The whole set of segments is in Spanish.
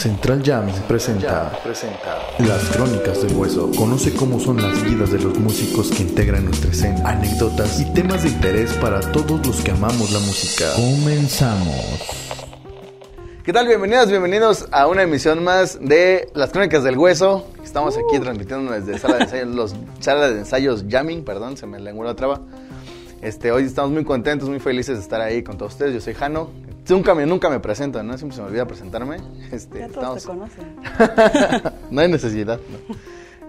Central Jams presenta, Las Crónicas del Hueso. Conoce cómo son las vidas de los músicos que integran nuestra escena, anécdotas y temas de interés para todos los que amamos la música. Comenzamos. ¿Qué tal? Bienvenidas, bienvenidos a una emisión más de Las Crónicas del Hueso. Estamos aquí transmitiendo desde sala de ensayos, los sala de ensayos Jamming, perdón, se me lengua la traba. Este, hoy estamos muy contentos, muy felices de estar ahí con todos ustedes. Yo soy Jano. Nunca me, nunca me presento, ¿no? Siempre se me olvida presentarme. Este, Ya todos te conocen. no hay necesidad. ¿no?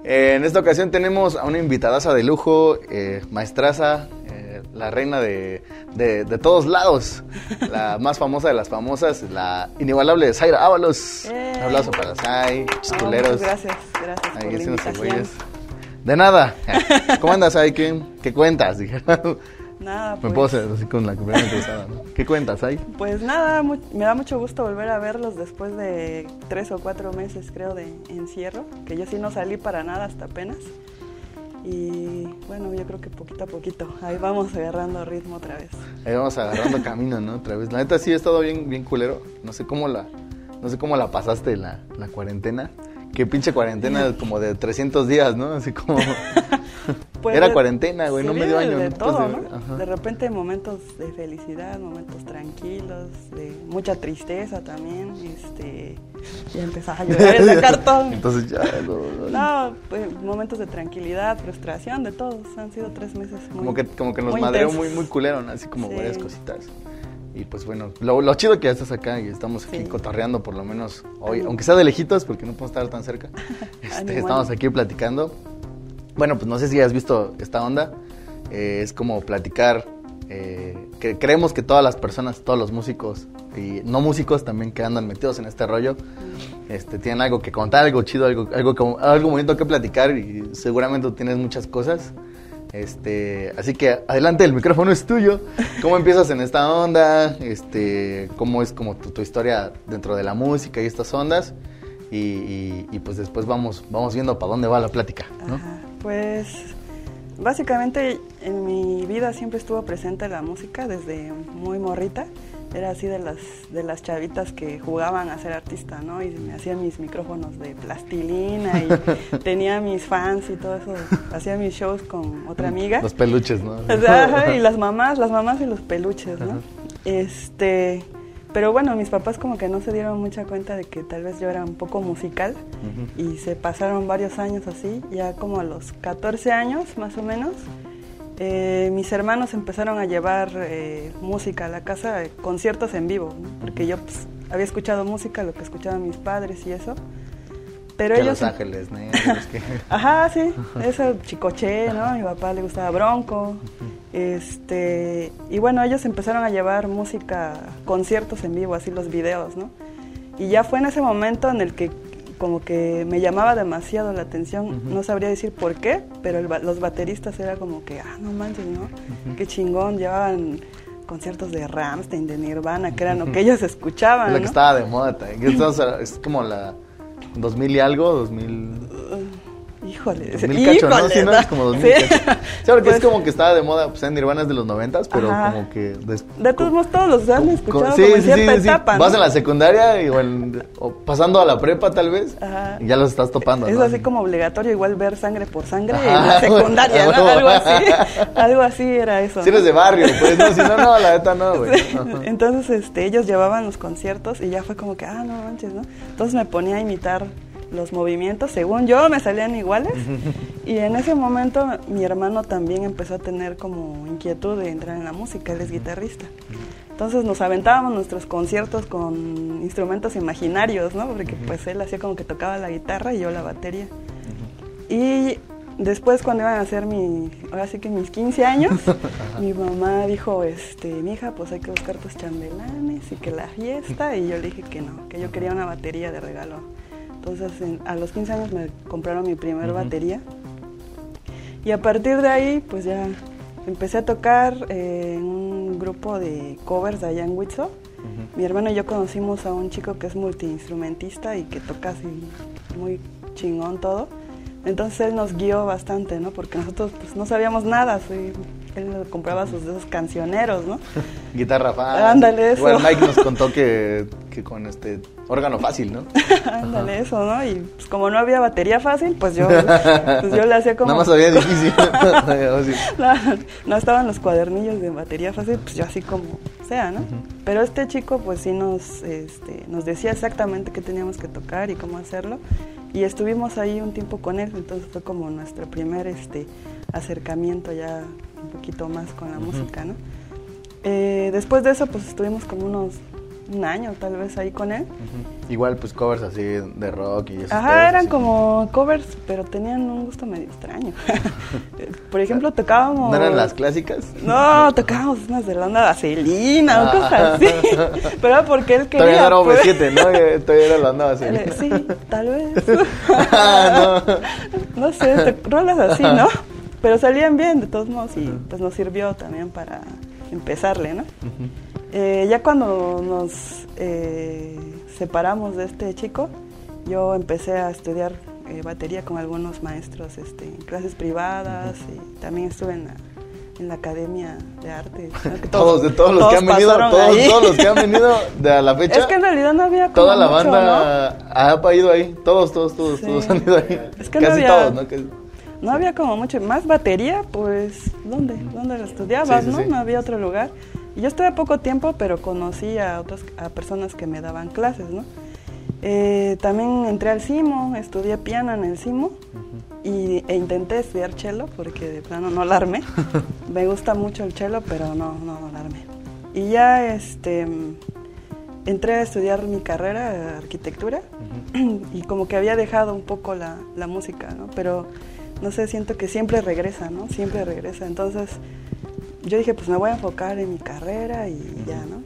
Eh, en esta ocasión tenemos a una invitadaza de lujo, eh, maestraza, eh, la reina de, de, de todos lados, la más famosa de las famosas, la inigualable Zaira Ábalos. Un aplauso para Zay, muchas gracias, gracias por Ahí la haciéndose invitación. güeyes. De nada. ¿Cómo andas, Zay? ¿Qué, qué cuentas? Nada, Me pues, puedo hacer así con la primera entrevistada, ¿no? ¿Qué cuentas, Zay? pues nada, me da mucho gusto volver a verlos después de tres o cuatro meses, creo, de encierro, que yo sí no salí para nada hasta apenas. Y bueno, yo creo que poquito a poquito, ahí vamos agarrando ritmo otra vez. Ahí vamos agarrando camino, ¿no? Otra vez. La neta sí he estado bien, bien culero. No sé cómo la, no sé cómo la pasaste la, la cuarentena. Qué pinche cuarentena como de 300 días, ¿no? Así como... Pues Era de- cuarentena, güey, no medio año. De ¿no? todo, Entonces, ¿no? ajá. De repente momentos de felicidad, momentos tranquilos, de mucha tristeza también, este, ya empezaba a llorar en la cartón. Entonces ya... No, pues, momentos de tranquilidad, frustración, de todos. Han sido tres meses muy como que, como que nos madreó muy, muy culero, ¿no? Así como Sí. varias cositas. Y pues bueno, lo, lo chido que ya estás acá y estamos aquí Sí. cotorreando por lo menos hoy, aunque sea de lejitos porque no podemos estar tan cerca. Este, estamos aquí platicando. Bueno, pues no sé si has visto esta onda. Eh, es como platicar. eh, que creemos que todas las personas, todos los músicos y no músicos también que andan metidos en este rollo, este, tienen algo que contar, algo chido, algo, algo, algo bonito que platicar y seguramente tienes muchas cosas. Este, así que adelante, el micrófono es tuyo. ¿Cómo empiezas en esta onda? Este, ¿Cómo es como tu, tu historia dentro de la música y estas ondas? Y, pues después vamos, vamos viendo para dónde va la plática, Pues básicamente en mi vida siempre estuvo presente la música desde muy morrita. Era así de las, de las chavitas que jugaban a ser artista, ¿no? Y me hacían mis micrófonos de plastilina y tenía mis fans y todo eso. Hacía mis shows con otra amiga. Los peluches, ¿no? O sea, ajá, y las mamás, las mamás y los peluches, ¿no? Ajá. Este, pero bueno, mis papás como que no se dieron mucha cuenta de que tal vez yo era un poco musical y se pasaron varios años así, ya como a los 14 años más o menos. Eh, mis hermanos empezaron a llevar eh, música a la casa, eh, conciertos en vivo, ¿no? porque yo pues, había escuchado música, lo que escuchaban mis padres y eso. Pero Que ellos Los Ángeles que... Ajá, sí, eso, Chicoche, ¿no? A mi papá le gustaba Bronco. Este, y bueno, ellos empezaron a llevar música, conciertos en vivo, así los videos, ¿no? Y ya fue en ese momento en el que como que me llamaba demasiado la atención, no sabría decir por qué, pero el los bateristas era como que, ah, no manches, ¿no? Qué chingón, llevaban conciertos de Ramstein, de Nirvana, que eran lo que ellos escuchaban, Es la que estaba de moda. Es como la 2000 y algo, 2000... Híjole, 2000 cacho, ¿no? Sí, no, es como 2000 Sí. cacho. Sí, porque Pues, es como que estaba de moda, pues en Nirvana es de los 90, pero Ajá. como que... des- De todos modos, todos los han escuchado sí, como en sí, sí, cierta etapa, Vas ¿no? en la secundaria y, o, en- o pasando a la prepa tal vez, Ajá. y ya los estás topando, Es ¿no? así como obligatorio igual ver sangre por sangre en la secundaria. ¿no? Algo así. Algo así era eso. Si eres de barrio, pues no, si no, no, la neta no, güey. Entonces, este, ellos llevaban los conciertos y ya fue como que, ah, no manches, ¿no? Entonces me ponía a imitar los movimientos, según yo me salían iguales. Y en ese momento mi hermano también empezó a tener como inquietud de entrar en la música, él es guitarrista. Entonces nos aventábamos nuestros conciertos con instrumentos imaginarios, ¿no? Porque pues él hacía como que tocaba la guitarra y yo la batería. Y después cuando iban a hacer mi, ahora sí que mis 15 años, mi mamá dijo, este, mi hija, pues hay que buscar tus chambelanes y que la fiesta. Y yo le dije que no, que yo quería una batería de regalo. Entonces en- a los 15 años me compraron mi primer batería. Y a partir de ahí, pues ya empecé a tocar eh, en un grupo de covers de allá en Huitzo. Mi hermano y yo conocimos a un chico que es multiinstrumentista y que toca así muy chingón todo. Entonces él nos guió bastante, ¿no? Porque nosotros pues, no sabíamos nada, así, él compraba sus esos cancioneros, ¿no? Guitarra fan. Ándale, eso. Igual Mike nos contó que que con este órgano fácil, ¿no? Ándale, eso, ¿no? Y pues como no había batería fácil, pues yo, pues yo le hacía como... Nada más había difícil. no, no, estaban los cuadernillos de batería fácil, pues yo así como sea, ¿no? Pero este chico pues sí nos, este, nos decía exactamente qué teníamos que tocar y cómo hacerlo. Y estuvimos ahí un tiempo con él, entonces fue como nuestro primer este, acercamiento ya un poquito más con la música, ¿no? Eh, después de eso, pues estuvimos como unos un año tal vez ahí con él. Igual pues covers así de rock y eso. Ajá, eran como covers, pero tenían un gusto medio extraño. Por ejemplo, tocábamos... ¿No eran las clásicas? No, tocábamos unas de la onda vaselina o ah. cosas así. pero era porque él quería... Todavía era pues. 7 ¿no? Todavía era la onda vaselina. Sí, tal vez. Ah, no. no sé, rolas así, ¿no? Pero salían bien de todos modos y pues nos sirvió también para empezarle, ¿no? Eh, ya cuando nos eh, separamos de este chico, yo empecé a estudiar eh, batería con algunos maestros este, en clases privadas y también estuve en la, en la Academia de Arte. Todos, de todos los que han venido, todos, los que han venido de la fecha. Es que en realidad no había como Toda la banda ha ido ahí, todos, todos, todos, todos han ido ahí. Es que Casi no había, todos, ¿no? no había como mucho, más batería, pues, ¿dónde? ¿Dónde la estudiabas, no? No había otro lugar. Y yo estuve poco tiempo, pero conocí a otras a personas que me daban clases, ¿no? Eh, también entré al CIMO, estudié piano en el CIMO y, e intenté estudiar cello porque de plano no la me gusta mucho el cello, pero no, no, no la Y ya este, entré a estudiar mi carrera arquitectura y como que había dejado un poco la, la música, ¿no? Pero no sé, siento que siempre regresa, ¿no? Siempre regresa. Entonces yo dije, pues me voy a enfocar en mi carrera y ya, ¿no?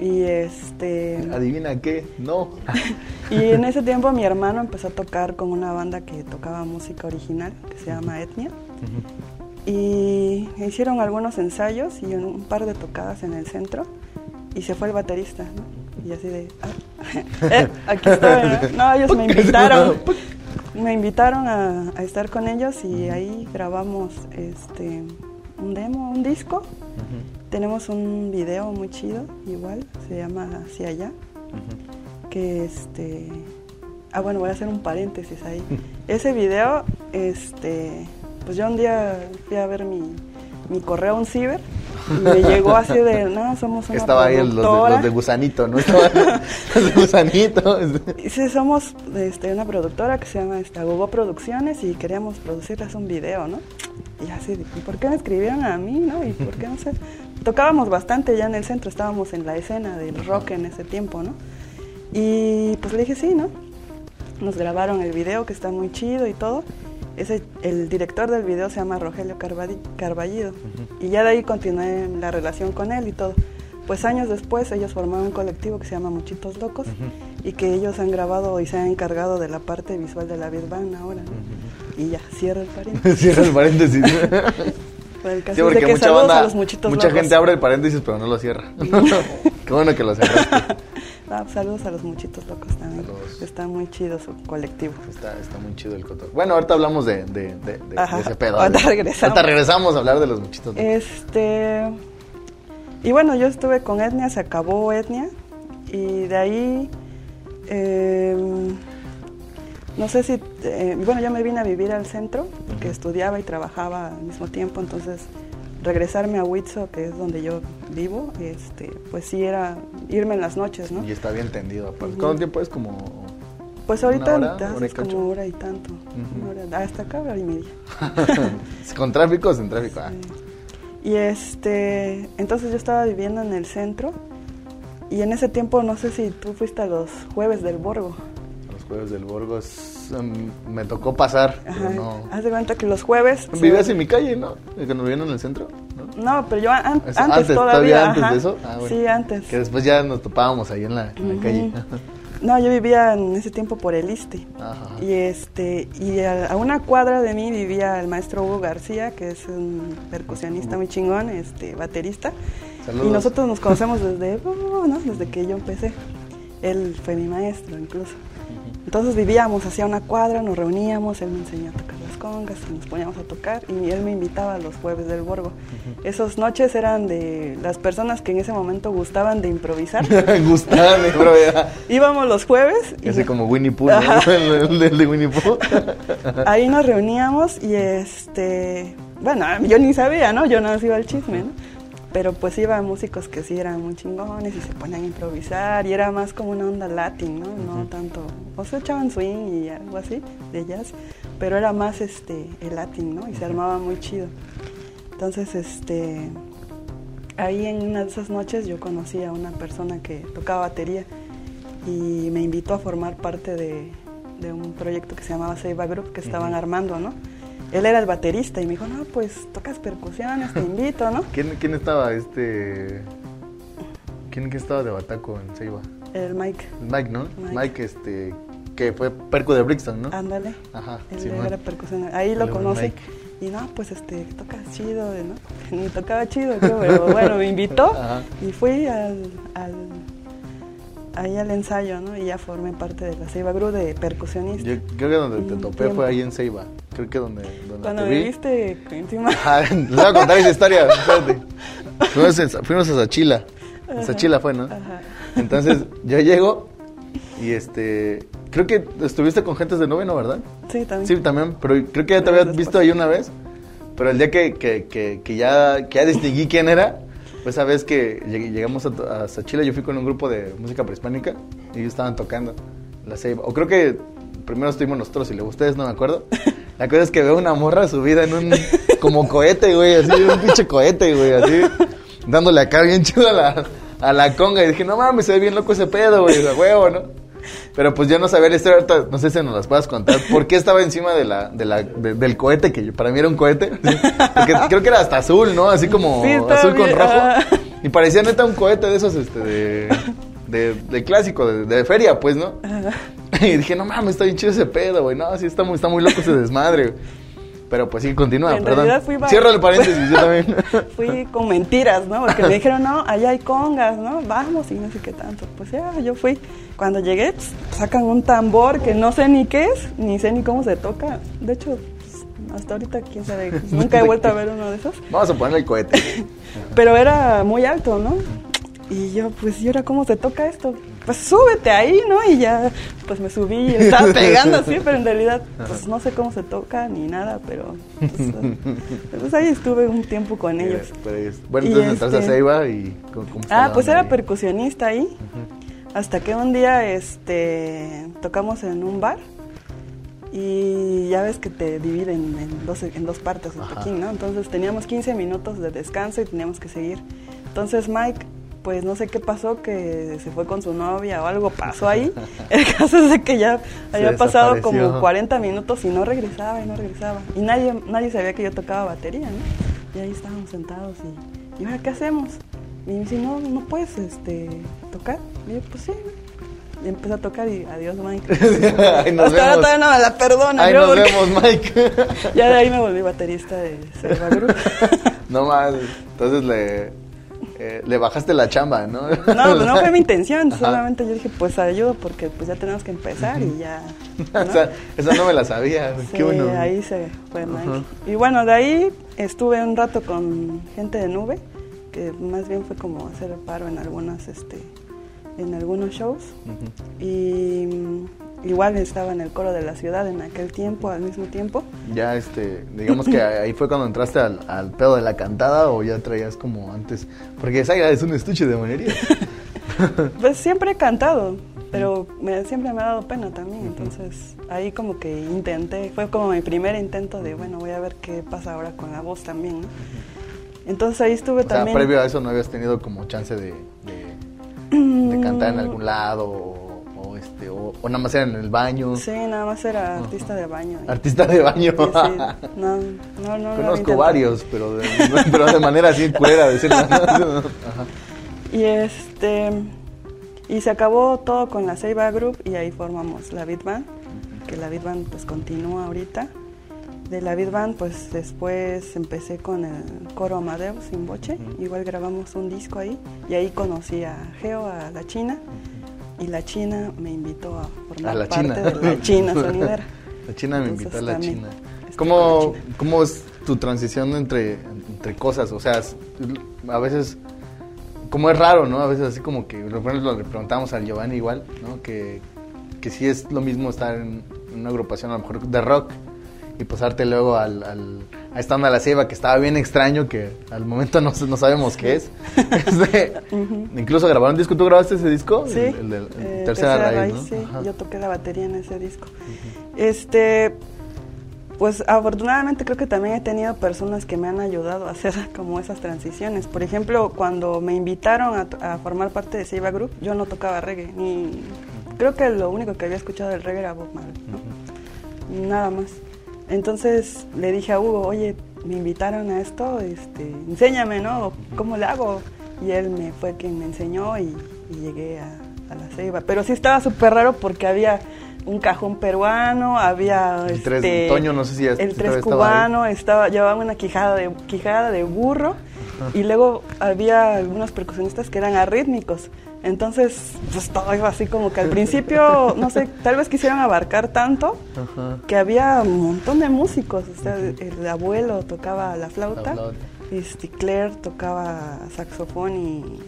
Y este... ¿Adivina qué? No. y en ese tiempo mi hermano empezó a tocar con una banda que tocaba música original, que se llama Etnia. Y hicieron algunos ensayos y un par de tocadas en el centro y se fue el baterista, ¿no? Y así de, ah, eh, aquí estoy, ¿no? ellos me invitaron, me invitaron a, a, estar con ellos y ahí grabamos este un demo, un disco. Tenemos un video muy chido, igual, se llama Hacia allá. Que este. Ah, bueno, voy a hacer un paréntesis ahí. Ese video, este. Pues yo un día fui a ver mi, mi correo un ciber y me llegó así de, no, somos una Estaba ahí los de, Gusanito, ¿no? Estaba los de Gusanito. Sí, somos este, una productora que se llama esta, Google Producciones y queríamos producirles un video, ¿no? Y así, ¿y por qué me escribieron a mí, no? ¿Y por qué no sé? Tocábamos bastante ya en el centro, estábamos en la escena del rock en ese tiempo, ¿no? Y pues le dije sí, ¿no? Nos grabaron el video que está muy chido y todo. Ese, el director del video se llama Rogelio Carballido. Y ya de ahí continué la relación con él y todo. Pues años después ellos formaron un colectivo que se llama Muchitos Locos y que ellos han grabado y se han encargado de la parte visual de la Big ahora. Y ya, cierra el paréntesis. cierra el paréntesis. sí, porque mucha, banda, mucha gente abre el paréntesis pero no lo cierra. Qué bueno que lo cerraste. Ah, saludos a los muchitos locos también. Está muy chido su colectivo. Está, está muy chido el cotor. Bueno, ahorita hablamos de, de, de, ese pedo. Ahorita regresamos. Ahorita regresamos a hablar de los muchitos locos. Este... Y bueno, yo estuve con Etnia, se acabó Etnia. Y de ahí... Em, no sé si... Eh, bueno, yo me vine a vivir al centro, porque estudiaba y trabajaba al mismo tiempo, entonces regresarme a Huitzo, que es donde yo vivo, este, pues sí era irme en las noches, ¿no? Y está bien tendido. ¿Cuánto tiempo es como...? Pues ahorita hora, hora como hora y tanto. hasta acá hora y media. ¿Con tráfico o sin tráfico? Ah. Y este, entonces yo estaba viviendo en el centro y en ese tiempo no sé si tú fuiste a los jueves del Borgo. Jueves del Borgo mm, me tocó pasar, pero no. Haz de cuenta que los jueves... Vivías en mi calle, ¿no? Que nos vivían en el centro. No, pero yo antes, todavía. antes de eso? Ah, sí, antes. Que después ya nos topábamos ahí en la, calle. No, yo vivía en ese tiempo por el Iste. Y este y a, una cuadra de mí vivía el maestro Hugo García, que es un percusionista muy chingón, este baterista. Y nosotros nos conocemos desde, oh, ¿no? desde que yo empecé. Él fue mi maestro incluso. Entonces vivíamos hacia una cuadra, nos reuníamos, él me enseñó a tocar las congas y nos poníamos a tocar y él me invitaba a los jueves del Borgo. Esas noches eran de las personas que en ese momento gustaban de improvisar. gustaban de improvisar. Íbamos los jueves. Y Ese como Winnie Pooh, ¿no? el, el de Winnie Pooh. Ahí nos reuníamos y este, bueno, yo ni sabía, ¿no? Yo no iba al chisme, ¿no? Pero pues iba músicos que sí eran muy chingones y se ponían a improvisar y era más como una onda latin, ¿no? No tanto, o sea, echaban swing y algo así de jazz, pero era más este el latin, ¿no? Y se armaba muy chido. Entonces, este ahí en una de esas noches yo conocí a una persona que tocaba batería y me invitó a formar parte de, de un proyecto que se llamaba Seiba Group que estaban armando, ¿no? Él era el baterista y me dijo, no, pues tocas percusiones, te invito, ¿no? ¿Quién, quién estaba este... ¿Quién estaba de Bataco en Ceiba? El Mike. Mike, ¿no? Mike, este, que fue perco de Brixton, ¿no? Ándale. Ajá, Él sí, era percusión. Ahí lo conocí. Y no, pues este, tocas chido, ¿no? Ni tocaba chido, pero bueno, me invitó y fui al, al ahí al ensayo, ¿no? Y ya formé parte de la Ceiba Group de percusionista. Yo creo que donde te topé fue ahí en Ceiba. Creo que donde, donde Cuando te me vi. viste encima. Ah, les voy a contar esa historia, espérate. Fuimos, a- fuimos a Sachila. En Sachila fue, ¿no? Ajá. Entonces, yo llego y este... Creo que estuviste con gentes de nube, ¿no? ¿Verdad? Sí, también. Sí, también, pero creo que ya te había visto ahí una vez. Pero el día que, que, que, que ya, que ya distinguí quién era, esa vez que lleg- llegamos a, a Sachila, yo fui con un grupo de música prehispánica y ellos estaban tocando la ceiba. O creo que primero estuvimos nosotros y luego ustedes, no me acuerdo. La cosa es que veo una morra subida en un como cohete, güey, así, un pinche cohete, güey, así, dándole acá bien chido a la, a la conga. Y dije, no mames, se ve bien loco ese pedo, güey, a huevo, ¿no? Pero pues yo no sabía la historia, no sé si nos las puedas contar. ¿Por qué estaba encima de la, de la, de- del cohete? Que para mí era un cohete. Porque creo que era hasta azul, ¿no? Así como Sí, azul con rojo. ah. Y parecía neta un cohete de esos, este, de, de, de clásico, de, de feria, pues, ¿no? Y dije, no mames, está bien chido ese pedo, güey. No, sí, está muy, está muy loco ese desmadre, güey. Pero pues sí, continúa, En perdón. realidad fui Cierra el paréntesis, yo también. Fui con mentiras, ¿no? Porque me dijeron, no, allá hay congas, ¿no? Vamos y no sé qué tanto. Pues ya, yo fui. Cuando llegué, pues, sacan un tambor que no sé ni qué es, ni sé ni cómo se toca. De hecho, pues, hasta ahorita, quién sabe, pues, nunca he vuelto a ver uno de esos. Vamos a ponerle el cohete. Pero era muy alto, ¿no? Y yo, pues, ¿y ahora cómo se toca esto? Pues súbete ahí, ¿no? Y ya, pues me subí y estaba pegando así, pero en realidad, pues no sé cómo se toca ni nada, pero pues, pues ahí estuve un tiempo con ellos. Pues, bueno, entonces entraste a este- Ceiba y... ¿cómo, Ah, pues era ahí? percusionista ahí. Hasta que un día este tocamos en un bar y ya ves que te dividen en dos, en dos partes el toquín, ¿no? Entonces teníamos 15 minutos de descanso y teníamos que seguir. Entonces Mike, pues no sé qué pasó, que se fue con su novia o algo pasó ahí. El caso es de que ya había pasado como 40 minutos y no regresaba y no regresaba. Y nadie, nadie sabía que yo tocaba batería, ¿no? Y ahí estábamos sentados y, ¿y ahora qué hacemos? Y me dice, no, no puedes este, tocar. Y yo, pues sí. Y empecé a tocar y adiós, Mike. Ay, nos Hasta ahora todavía no me la perdona. Ay, ¿no? nos vemos, Mike. Ya de ahí me volví baterista de Selva Group. no más. Entonces le, eh, le bajaste la chamba, ¿no? No, no fue mi intención, Ajá. solamente yo dije, pues ayudo porque pues ya tenemos que empezar y ya. ¿no? esa, esa no me la sabía. Sí, Qué bueno. ahí se fue Mike. Y bueno, de ahí estuve un rato con gente de nube, que más bien fue como hacer paro en algunas, este, en algunos shows. Ujú. Y mm, igual estaba en el coro de la ciudad en aquel tiempo, al mismo tiempo. Ya, este, digamos que ahí fue cuando entraste al, al pedo de la cantada o ya traías como antes. Porque esa es un estuche de monería. Pues siempre he cantado, pero me, siempre me ha dado pena también. Entonces ahí como que intenté, fue como mi primer intento de, bueno, voy a ver qué pasa ahora con la voz también. ¿no? Entonces ahí estuve O sea, también. previo a eso no habías tenido como chance de, de, de cantar en algún lado o, o este, o, o nada más era en el baño. Sí, nada más era artista de baño. Artista de baño. sí, no, no, no, Conozco varios, pero de, pero de manera así culera decirlo. Ajá. Y este y se acabó todo con la Ceiba Group y ahí formamos la Band, que la Beat Band pues continúa ahorita. De la Beat Band pues después empecé con el coro Amadeus sin boche, igual grabamos un disco ahí y ahí conocí a Geo, a la China y la China me invitó a formar A la parte China. de la China sonidera. La China me Entonces, invitó a la China. ¿Cómo, ¿Cómo es tu transición entre, entre cosas? O sea, a veces, como es raro, ¿no? A veces así como que, por ejemplo, le preguntamos a Giovanni igual, ¿no? Que, que sí es lo mismo estar en una agrupación a lo mejor de rock y pasarte luego al, al a esta onda la ceiba que estaba bien extraño que al momento no, no sabemos qué es. Este, incluso grabaron un disco, ¿tú grabaste ese disco? Sí. El, el, eh, tercera, raíz, ¿no? sí. Yo toqué la batería en ese disco. Este, pues afortunadamente creo que también he tenido personas que me han ayudado a hacer como esas transiciones. Por ejemplo, cuando me invitaron a, formar parte de Seiba Group, yo no tocaba reggae, ni creo que lo único que había escuchado del reggae era Bob Marley, nada más. Entonces le dije a Hugo, oye, me invitaron a esto, este, enséñame, ¿no? ¿Cómo le hago? Y él me fue quien me enseñó y, llegué a, a, la Ceiba. Pero sí estaba súper raro porque había un cajón peruano, había el tres, este, Toño, no sé si el tres cubano, estaba, llevaba una quijada de quijada de burro y luego había algunos percusionistas que eran arrítmicos. Entonces, pues todo iba así como que al principio, no sé, tal vez quisieran abarcar tanto que había un montón de músicos. O sea, el abuelo tocaba la flauta, y este, Claire tocaba saxofón y,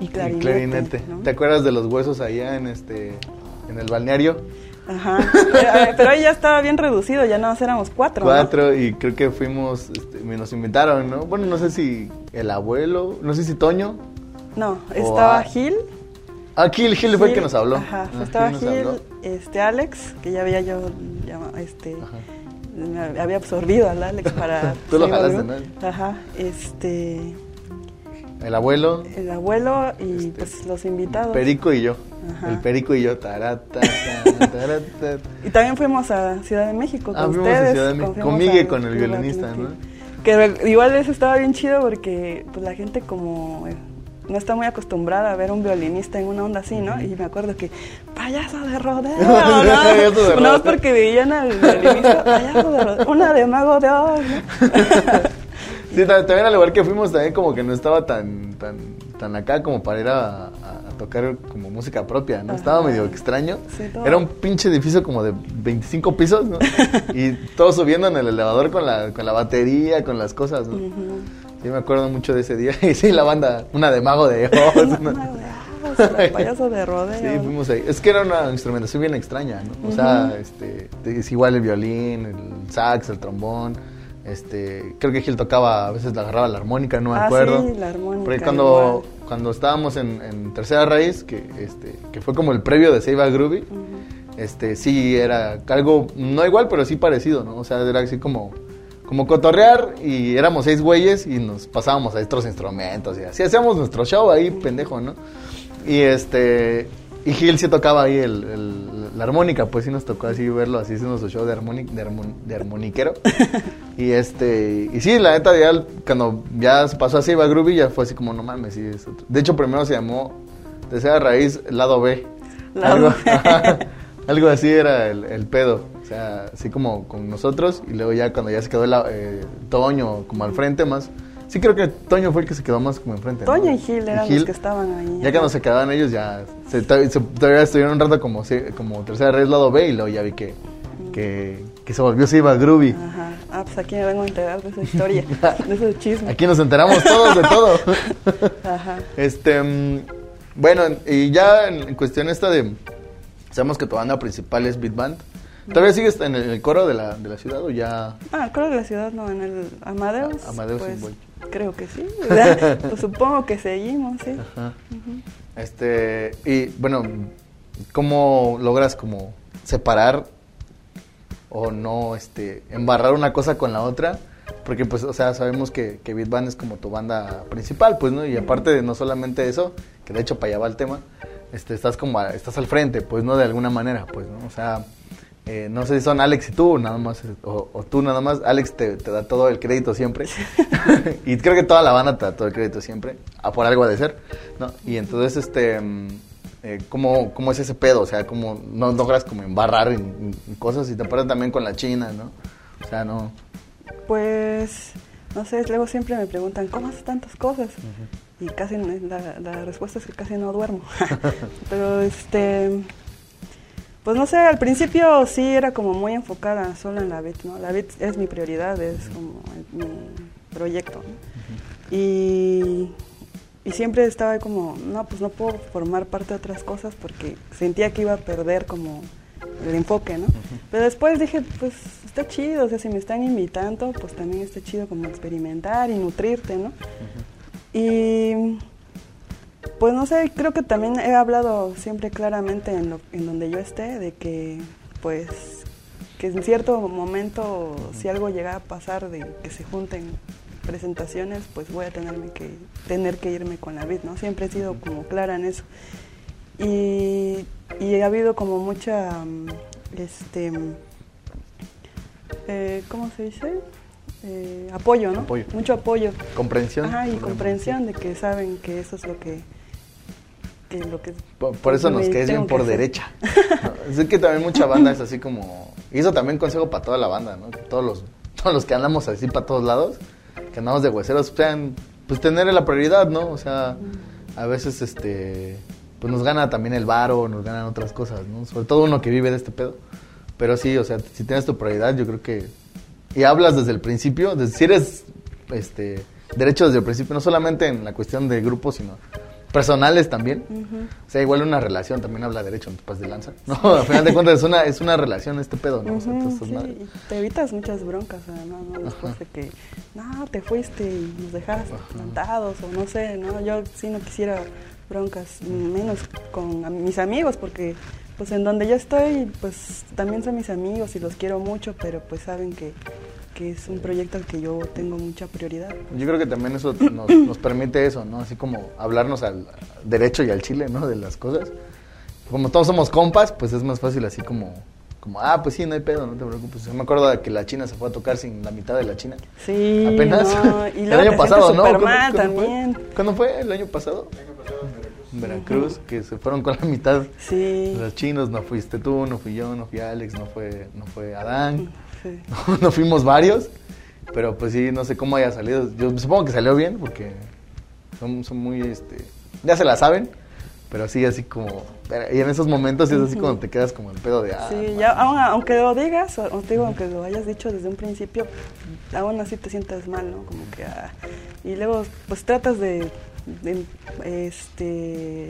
y clarinete. ¿Te acuerdas de los huesos allá en este en el balneario. Ajá. Eh, pero ahí ya estaba bien reducido, ya nada más éramos cuatro. Cuatro, y creo que fuimos, este, nos invitaron, ¿no? Bueno, no sé si el abuelo, no sé si Toño. No, estaba Gil. Ah, Gil, Gil, fue el que nos habló. Ajá, ah, estaba Gil, este Alex, que ya había yo, este, me había absorbido al Alex para... Tú lo jalaste, ¿no? Ajá, este... El abuelo. El abuelo y este, pues los invitados. Perico y yo. El Perico y yo. y también fuimos a Ciudad de México con ah, ustedes. A Ciudad de México. Con Miguel, con el violinista, ¿no? Que igual eso estaba bien chido porque pues la gente como eh, no está muy acostumbrada a ver un violinista en una onda así, ¿no? Y me acuerdo que, payaso de rodeo, ¿no? no, es porque veían al violinista, payaso de rodeo, una de mago de Oz, ¿no? Sí, también al lugar que fuimos también como que no estaba tan tan tan acá como para ir a, tocar como música propia, ¿no? Estaba medio extraño. Era un pinche edificio como de 25 pisos, ¿no? y todos subiendo en el elevador con la, con la batería, con las cosas, ¿no? Sí, me acuerdo mucho de ese día. Y sí, la banda, una de Mago de Oz. ¿no? payaso de rodeo. Sí, fuimos ahí. Es que era una instrumentación bien extraña, ¿no? O sea, este, es igual el violín, el sax, el trombón este, creo que Gil tocaba, a veces le agarraba la armónica, no me ah, acuerdo. Sí, la armónica. Porque cuando, cuando estábamos en, Tercera Raíz, que, este, que fue como el previo de Seiba Groovy, este, sí era algo, no igual, pero sí parecido, ¿no? O sea, era así como, como cotorrear y éramos seis güeyes y nos pasábamos a estos instrumentos y así hacíamos nuestro show ahí, pendejo, ¿no? Y este, y Gil sí tocaba ahí el, la armónica, pues sí nos tocó así verlo, así haciendo su show de, de, de armoniquero. y este, y sí, la neta, ya cuando ya pasó así, va Groovy, ya fue así como, no mames, sí, es otro. De hecho, primero se llamó Tercera Raíz Lado B. algo, algo así era el, pedo. O sea, así como con nosotros, y luego ya cuando ya se quedó el eh, Toño como al frente más Sí, creo que Toño fue el que se quedó más como enfrente. Toño y Gil eran los que estaban ahí. Ya cuando se quedaban ellos, ya se, todavía estuvieron un rato como, como tercera red lado B y luego ya vi que, que, que se volvió se iba groovy. Ajá. Ah, pues aquí me vengo a enterar de esa historia, de ese chisme. Aquí nos enteramos todos de todo. Ajá. Este, mm, bueno, y ya en cuestión esta de, sabemos que tu banda principal es Beat Band. ¿Todavía sigues en el, coro de la, de la ciudad o ya? Ah, el coro de la ciudad no, en el Amadeus. Amadeus pues, Creo que sí. pues supongo que seguimos, sí. Ajá. Este, y bueno, ¿cómo logras como separar o no este embarrar una cosa con la otra? Porque pues, o sea, sabemos que, que Band es como tu banda principal, pues, ¿no? Y aparte de no solamente eso, que de hecho para allá va el tema, este, estás como, estás al frente, pues, ¿no? De alguna manera, pues, ¿no? O sea, eh, no sé si son Alex y tú, nada más, o, tú nada más. Alex te, da todo el crédito siempre. y creo que toda la banda te da todo el crédito siempre. A por algo de ser, ¿no? Y entonces, este. Mm, eh, ¿cómo, ¿cómo, es ese pedo? O sea, ¿cómo no logras como embarrar en, cosas? Y te pasa también con la China, ¿no? O sea, no. Pues. No sé, luego siempre me preguntan, ¿cómo haces tantas cosas? Y casi la, la respuesta es que casi no duermo. Pero este Pues no sé, al principio sí era como muy enfocada solo en la beat, ¿no? La beat es mi prioridad, es como mi proyecto. Y, y siempre estaba como, no, pues no puedo formar parte de otras cosas porque sentía que iba a perder como el enfoque, ¿no? Pero después dije, pues está chido, o sea, si me están invitando, pues también está chido como experimentar y nutrirte, ¿no? Y pues no sé, creo que también he hablado siempre claramente en, lo, en donde yo esté de que pues que en cierto momento si algo llega a pasar de que se junten presentaciones, pues voy a tenerme que tener que irme con la vid, ¿no? Siempre he sido como clara en eso. Y, y ha habido como mucha este eh, ¿cómo se dice? Eh, apoyo, ¿no? Apoyo. Mucho apoyo. Comprensión. Ajá, y comprensión de que saben que eso es lo que, que lo que Por, por eso nos quedes bien que por hacer. derecha. ¿no? Es que también mucha banda es así como... Y eso también consejo para toda la banda, ¿no? Que todos los, todos los que andamos así para todos lados, que andamos de hueseros, sean, pues tener la prioridad, ¿no? O sea, a veces este... Pues nos gana también el varo, nos ganan otras cosas, ¿no? Sobre todo uno que vive de este pedo. Pero sí, o sea, si tienes tu prioridad, yo creo que... Y hablas desde el principio, desde, si eres este, derecho desde el principio, no solamente en la cuestión de grupos, sino personales también. O sea, igual una relación también habla derecho, no te pases de lanza. No, al final de cuentas es una, es una relación este pedo, ¿no? O sea, Ujú, entonces, sí, madre. y te evitas muchas broncas, además, ¿no? Después de que, no, te fuiste y nos dejaste plantados, o no sé, ¿no? Yo sí no quisiera broncas, menos con mis amigos, porque, pues, en donde yo estoy, pues, también son mis amigos y los quiero mucho, pero, pues, saben que, que es un proyecto al que yo tengo mucha prioridad. Yo creo que también eso nos, nos permite eso, ¿no? Así como hablarnos al derecho y al chile, ¿no? De las cosas. Como todos somos compas, pues es más fácil así como, como ah, pues sí, no hay pedo, no te preocupes. Yo me acuerdo de que la China se fue a tocar sin la mitad de la China. Sí, Apenas. no, y el luego año te pasado, ¿no? súper ¿Cuándo- mal cuándo fue? también. ¿Cuándo fue? ¿El año pasado? En Veracruz, que se fueron con la mitad. Sí. Los chinos, no fuiste tú, no fui yo, no fui Alex, no fue, no fue Adán. Sí. No, fuimos varios, pero pues sí, no sé cómo haya salido. Yo supongo que salió bien porque son, son muy, este, ya se la saben, pero sí, así como, y en esos momentos es así cuando te quedas como el pedo de, ah, Sí, man. ya, aun- aunque lo digas, o, te digo, aunque lo hayas dicho desde un principio, aún así te sientes mal, ¿no? Como que, ah, y luego, pues tratas de, de, este,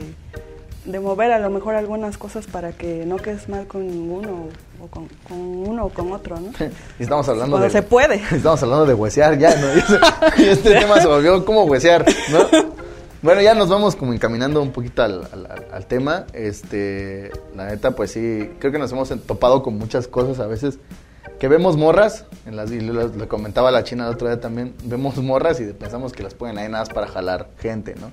de mover a lo mejor algunas cosas para que no quedes mal con ninguno, o con, con uno o con otro, ¿no? Estamos hablando Cuando de... se puede. Estamos hablando de huesear ya, ¿no? Y este tema se volvió como huesear, ¿no? Bueno, ya nos vamos como encaminando un poquito al, al- al- al tema. Este, la neta, pues sí, creo que nos hemos topado con muchas cosas a veces que vemos morras, en las, y lo, lo comentaba la china el otro día también, vemos morras y pensamos que las ponen ahí nada más para jalar gente, ¿no?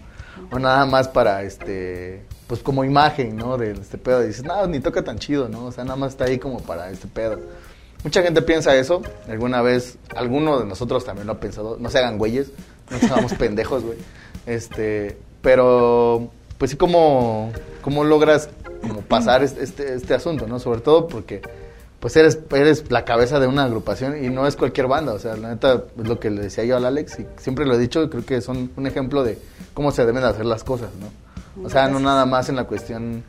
O nada más para, este, pues como imagen, ¿no? De este pedo. Y dices, no, ni toca tan chido, ¿no? O sea, nada más está ahí como para este pedo. Mucha gente piensa eso. Alguna vez, alguno de nosotros también lo ha pensado. No se hagan güeyes, no seamos pendejos, güey. Este, pero, pues sí, como, como logras como pasar este, este, este asunto, ¿no? Sobre todo porque, pues eres, eres la cabeza de una agrupación y no es cualquier banda. O sea, la neta, es lo que le decía yo al Alex y siempre lo he dicho, creo que son un ejemplo de cómo se deben de hacer las cosas, ¿no? O sea, no nada más en la cuestión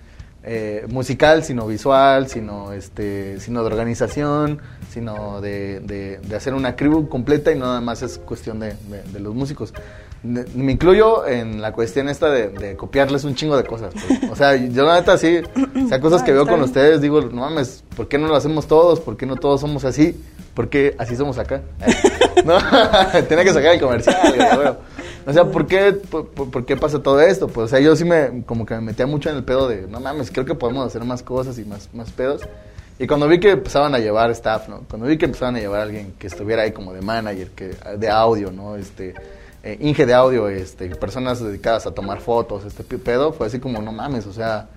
eh, musical, sino visual, sino este, sino de organización, sino de, de- de hacer una crew completa y no nada más es cuestión de, de- los músicos. Me incluyo en la cuestión esta de, copiarles un chingo de cosas. pues. O sea, yo la neta sí, o sea, cosas que veo con ustedes, digo, no mames, ¿por qué no lo hacemos todos? ¿Por qué no todos somos así? ¿Por qué así somos acá? ¿No? Tenía que sacar el comercial, güey, güey. O sea, ¿por qué, por, por- qué pasa todo esto? Pues, o sea, yo sí me, como que me metía mucho en el pedo de, no mames, creo que podemos hacer más cosas y más, más pedos. Y cuando vi que empezaban a llevar staff, ¿no? Cuando vi que empezaban a llevar a alguien que estuviera ahí como de manager, que, de audio, ¿no? Este, eh, Inge de audio, este, personas dedicadas a tomar fotos, este pedo, fue así como, no mames, o sea,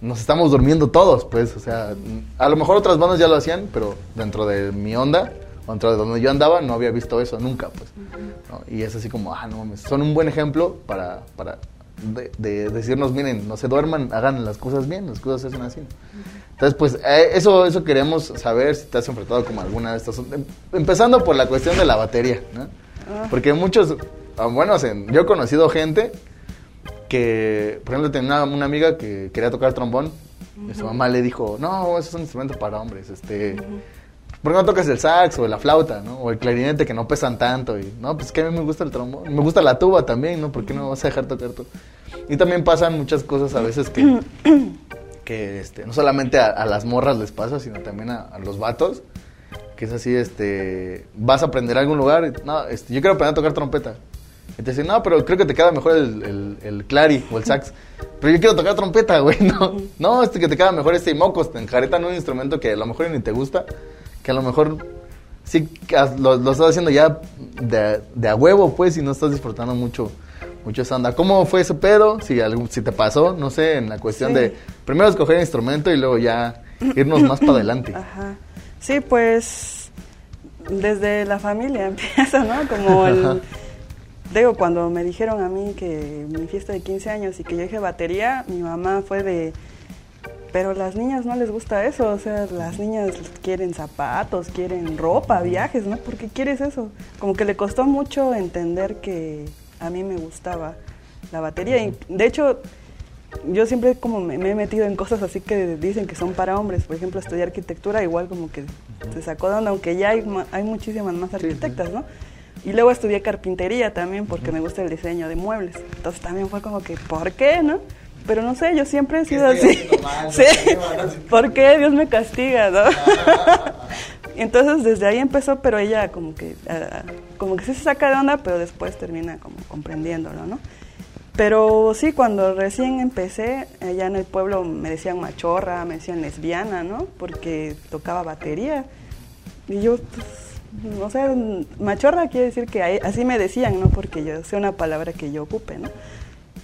nos estamos durmiendo todos, pues, o sea, a lo mejor otras bandas ya lo hacían, pero dentro de mi onda, de donde yo andaba, no había visto eso nunca, pues. ¿no? Y es así como, ah, no mames, son un buen ejemplo para, para de, de decirnos, miren, no se duerman, hagan las cosas bien, las cosas se hacen así. Entonces, pues, eh, eso, eso queremos saber si te has enfrentado como alguna de estas. em- Empezando por la cuestión de la batería, ¿no? Porque muchos, ah, bueno, yo he conocido gente que, por ejemplo, tenía una, una amiga que quería tocar trombón Y su mamá le dijo, no, eso es un instrumento para hombres, este... ¿Por qué no tocas el sax o la flauta, no? O el clarinete que no pesan tanto y, no, pues que a mí me gusta el trombón, me gusta la tuba también, ¿no? ¿Por qué no vas a dejar tocar tú? Y también pasan muchas cosas a veces que, que este, no solamente a, las morras les pasa, sino también a, los vatos, que es así, este, vas a aprender a algún lugar, no, este, yo quiero aprender a tocar trompeta. Y te dicen, no, pero creo que te queda mejor el, el, el clari o el sax. Pero yo quiero tocar trompeta, güey, no. No, este que te queda mejor este y mocos, te enjaretan un instrumento que a lo mejor ni te gusta que a lo mejor sí lo, lo estás haciendo ya de, de, a huevo, pues, y no estás disfrutando mucho, mucho esa onda. ¿Cómo fue ese pedo? Si, si te pasó, no sé, en la cuestión de primero escoger el instrumento y luego ya irnos más para adelante. Ajá. Sí, pues, desde la familia empieza, ¿no? Como el... Digo, cuando me dijeron a mí que mi fiesta de 15 años y que yo dije batería, mi mamá fue de pero las niñas no les gusta eso, o sea, las niñas quieren zapatos, quieren ropa, viajes, ¿no? ¿Por qué quieres eso? Como que le costó mucho entender que a mí me gustaba la batería. Y de hecho, yo siempre como me, he metido en cosas así que dicen que son para hombres. Por ejemplo, estudiar arquitectura, igual como que se sacó de onda, aunque ya hay, hay muchísimas más arquitectas, ¿no? Y luego estudié carpintería también porque me gusta el diseño de muebles. Entonces también fue como que, ¿por qué, no? Pero no sé, yo siempre he sido así. sí, ¿por qué Dios me castiga, no? Entonces desde ahí empezó, pero ella como que, ah, como que sí se saca de onda, pero después termina como comprendiéndolo, ¿no? Pero sí, cuando recién empecé, allá en el pueblo me decían machorra, me decían lesbiana, ¿no? Porque tocaba batería. Y yo, pues, no sé, machorra quiere decir que así me decían, ¿no? Porque yo sé una palabra que yo ocupe, ¿no?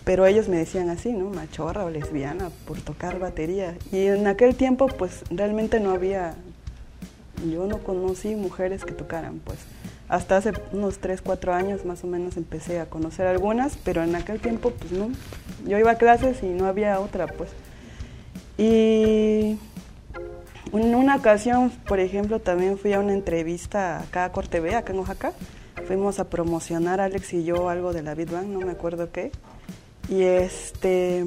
Pero ellos me decían así, ¿no? Machorra o lesbiana por tocar batería. Y en aquel tiempo, pues realmente no había, yo no conocí mujeres que tocaran, pues. Hasta hace unos 3, 4 años más o menos empecé a conocer algunas, pero en aquel tiempo, pues no. Yo iba a clases y no había otra, pues. Y en una ocasión, por ejemplo, también fui a una entrevista acá a Corte B, acá en Oaxaca. Fuimos a promocionar Alex y yo algo de la Big no me acuerdo qué. Y este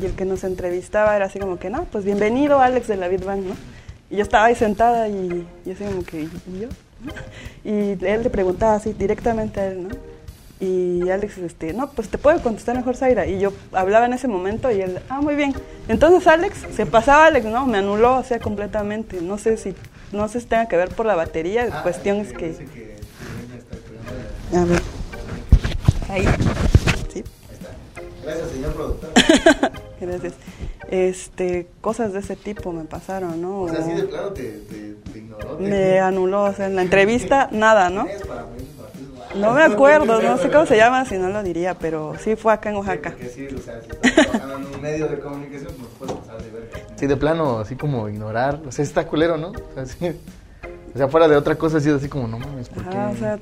y el que nos entrevistaba era así como que, no, pues bienvenido Alex de la Bitbank, ¿no? Y yo estaba ahí sentada y, y así como que, ¿y yo? Y él le preguntaba así directamente a él, ¿no? Y Alex, este, no, pues te puedo contestar mejor Zaira. Y yo hablaba en ese momento y él, ah, muy bien. Entonces Alex, se pasaba Alex, no, me anuló, o sea, completamente. No sé si, no sé si tenga que ver por la batería, la ah, cuestión es que... A ver. Ahí. Gracias, señor productor. Gracias. Este, cosas de ese tipo me pasaron, ¿no? O sea, así de claro te, te, ignoró. me anuló, o sea, en la entrevista nada, ¿no? No me acuerdo, no sé cómo se llama, si no lo diría, pero sí fue acá en Oaxaca. Sí, sí o sea, si estás trabajando en un medio de comunicación, pues puedes pasar de ver. Sí, de plano, así como ignorar, o sea, está culero, ¿no? O sea, sí. O sea, fuera de otra cosa, así, así como, no mames, ¿por qué? o sea,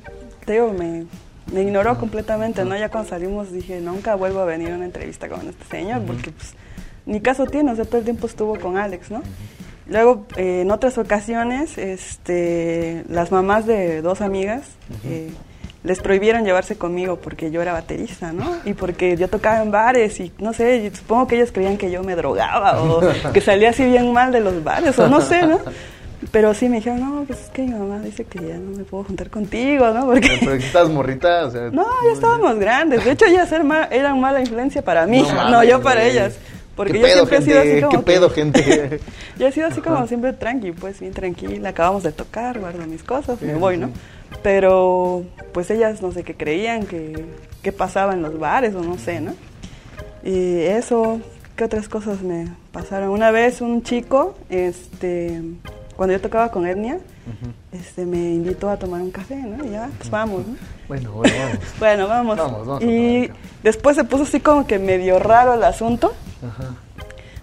te digo, me, me ignoró completamente, ¿no? Ya cuando salimos dije, nunca vuelvo a venir a una entrevista con este señor, porque pues ni caso tiene, o sea, todo el tiempo estuvo con Alex, ¿no? Luego, eh, en otras ocasiones, este, las mamás de dos amigas eh, les prohibieron llevarse conmigo porque yo era baterista, ¿no? Y porque yo tocaba en bares y no sé, supongo que ellos creían que yo me drogaba o que salía así bien mal de los bares o no sé, ¿no? Pero sí me dijeron, no, pues es que mi mamá dice que ya no me puedo juntar contigo, ¿no? Porque... Pero que estás morrita, o sea... No, ya estábamos grandes. De hecho, ellas eran mala influencia para mí, no, yo para ellas. Porque yo siempre he sido así como... ¿Qué pedo, gente? yo he sido así como siempre tranqui, pues bien tranquila. Acabamos de tocar, guardo mis cosas, me voy, ¿no? Pero, pues ellas no sé qué creían, que, qué pasaba en los bares o no sé, ¿no? Y eso, ¿qué otras cosas me pasaron? Una vez un chico, este cuando yo tocaba con Etnia, este, me invitó a tomar un café, ¿no? Y ya, pues vamos, ¿no? Bueno, bueno, vamos. bueno, vamos. vamos, vamos y después se puso así como que medio raro el asunto, Ajá.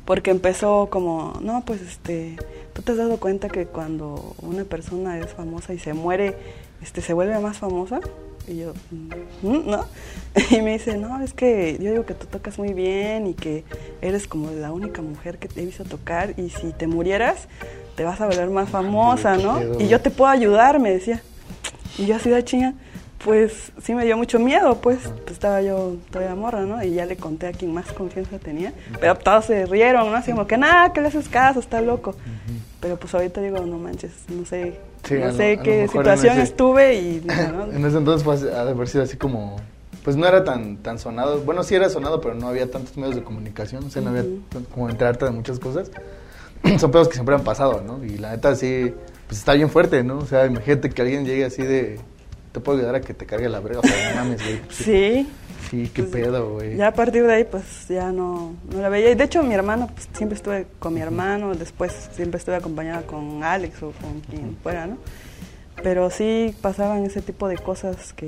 porque empezó como, no, pues este, tú te has dado cuenta que cuando una persona es famosa y se muere, este, se vuelve más famosa. Y yo, mm, ¿no? Y me dice, no, es que yo digo que tú tocas muy bien y que eres como la única mujer que te he visto tocar y si te murieras, te vas a volver más famosa, ¿no? Y yo te puedo ayudar, me decía. Y yo así de chinga, Pues sí me dio mucho miedo, pues, pues, estaba yo todavía morra, ¿no? Y ya le conté a quien más confianza tenía. Pero todos se rieron, ¿no? Así como que nada, que le haces caso, está loco. Pero pues ahorita digo, no manches, no sé, no sé qué situación estuve y... ¿no? en ese entonces fue ha de haber sido así como pues no era tan, tan sonado. Bueno, sí era sonado, pero no había tantos medios de comunicación, o sea, no había como enterarte de muchas cosas. Son pedos que siempre han pasado, ¿no? Y la neta sí, pues está bien fuerte, ¿no? O sea, imagínate que alguien llegue así de, te puedo ayudar a que te cargue la brega, pero no mames, güey. Sí. Sí, qué pues, pedo, güey. Ya a partir de ahí, pues ya no, no la veía. Y de hecho, mi hermano, pues siempre estuve con mi hermano, después siempre estuve acompañada con Alex o con quien fuera, ¿no? Pero sí pasaban ese tipo de cosas que,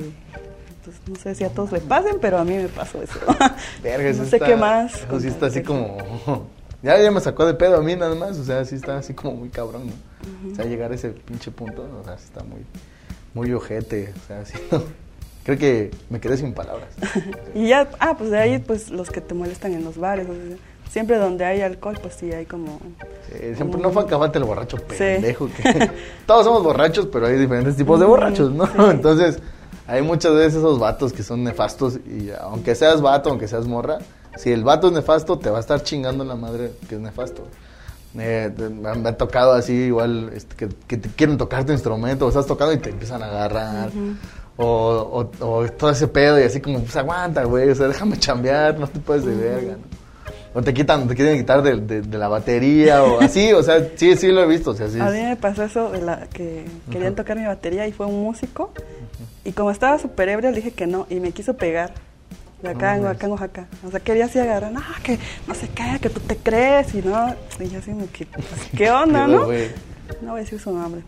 pues, no sé si a todos le pasen, pero a mí me pasó eso. Verga, no sé qué más. Eso sí está así como... Ya, ya me sacó de pedo a mí nada más, o sea, sí está así como muy cabrón, ¿no? O sea, llegar a ese pinche punto, o sea, sí está muy, muy ojete, o sea, ¿no? Creo que me quedé sin palabras. y ya, ah, pues de ahí, pues los que te molestan en los bares, o sea, siempre donde hay alcohol, pues sí hay como... Sí, siempre no fue acabarte el borracho pendejo, que todos somos borrachos, pero hay diferentes tipos de borrachos, ¿no? Entonces hay muchas veces esos vatos que son nefastos y aunque seas vato, aunque seas morra, si el vato es nefasto, te va a estar chingando la madre que es nefasto. me, ha tocado así igual este, que, te quieren tocar tu instrumento, o estás tocando y te empiezan a agarrar. o, o, todo ese pedo y así como, pues aguanta, güey, o sea, déjame chambear, no te puedes de verga, O te quitan, te quieren quitar de, de, la batería o así, o sea, sí, sí lo he visto. O sea, sí a mí me pasó eso de la que querían tocar mi batería y fue un músico y como estaba súper ebrio, le dije que no, y me quiso pegar. De acá, en, acá en Oaxaca. O sea, quería así agarrar, no, que no sé qué, que tú te crees, y no. Y yo así, ¿qué, ¿qué onda, no? No voy a decir su nombre.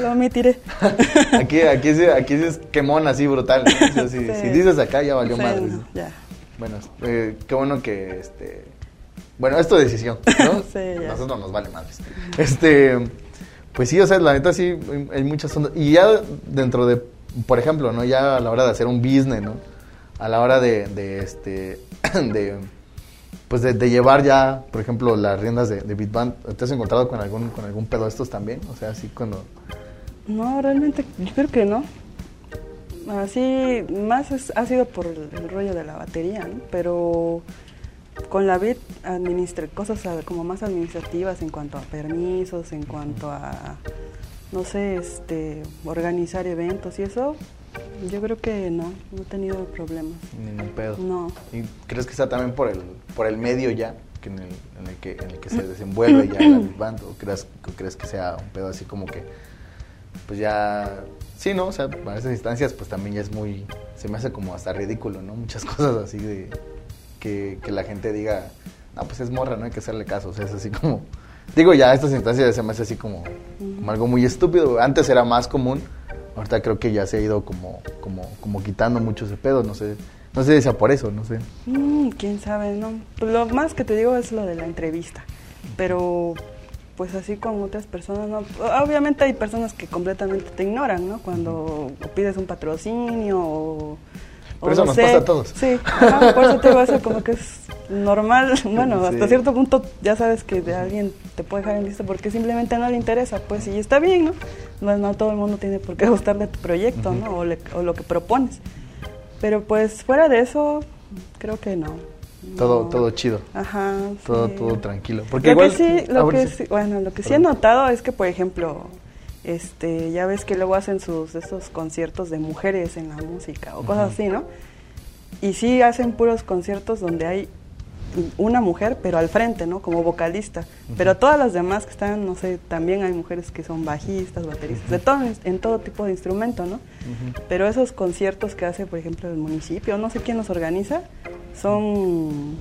Lo me tiré. aquí, aquí, aquí es quemón así brutal. Si, dices acá, ya valió madre. ya. Bueno, eh, qué bueno que este. Bueno, esto es decisión, ¿no? sí, ya. Nosotros nos vale madres. Este. Pues sí, o sea, la neta sí, hay muchas ondas. Y ya dentro de por ejemplo, ¿no? Ya a la hora de hacer un business, ¿no? A la hora de, de este, de, pues de, llevar ya, por ejemplo, las riendas de, de ¿te has encontrado con algún, con algún pedo de estos también? O sea, así cuando... No, realmente, yo creo que no. Así, más ha sido por el, rollo de la batería, ¿no? Pero con la Bit administré cosas como más administrativas en cuanto a permisos, en cuanto a no sé, este, organizar eventos y eso, yo creo que no, no he tenido problemas. Ningún pedo. No. ¿Y crees que está también por el, por el medio ya, que en, el, en, el que, en el que se desenvuelve ya el band? ¿O crees, crees que sea un pedo así como que, pues ya, sí, ¿no? O sea, a esas instancias pues también ya es muy, se me hace como hasta ridículo, ¿no? Muchas cosas así de que, que la gente diga, no, pues es morra, no hay que hacerle caso, o sea, es así como Digo, ya estas instancias se me hace así como, algo muy estúpido. Antes era más común, ahorita creo que ya se ha ido como, como, como quitando mucho ese pedo, no sé. No sé si sea por eso, no sé. Mm, quién sabe, no. Lo más que te digo es lo de la entrevista. Pero, pues así con otras personas, no. Obviamente hay personas que completamente te ignoran, ¿no? Cuando pides un patrocinio o por eso nos pasa a todos. Sí, por eso te digo eso, como que es normal. Bueno, hasta cierto punto ya sabes que de alguien te puede dejar en lista porque simplemente no le interesa, pues y está bien, ¿no? No, no todo el mundo tiene por qué gustarle tu proyecto, ¿no? O, o, lo que propones. Pero pues fuera de eso, creo que no. Todo, todo chido. Ajá. Todo, todo tranquilo. Porque lo que sí, lo que sí, bueno, lo que sí he notado es que, por ejemplo, este, ya ves que luego hacen sus esos conciertos de mujeres en la música o cosas así, ¿no? Y sí hacen puros conciertos donde hay una mujer, pero al frente, ¿no? Como vocalista. Pero todas las demás que están, no sé, también hay mujeres que son bajistas, bateristas, de todo, en todo tipo de instrumento, ¿no? Pero esos conciertos que hace, por ejemplo, el municipio, no sé quién los organiza, son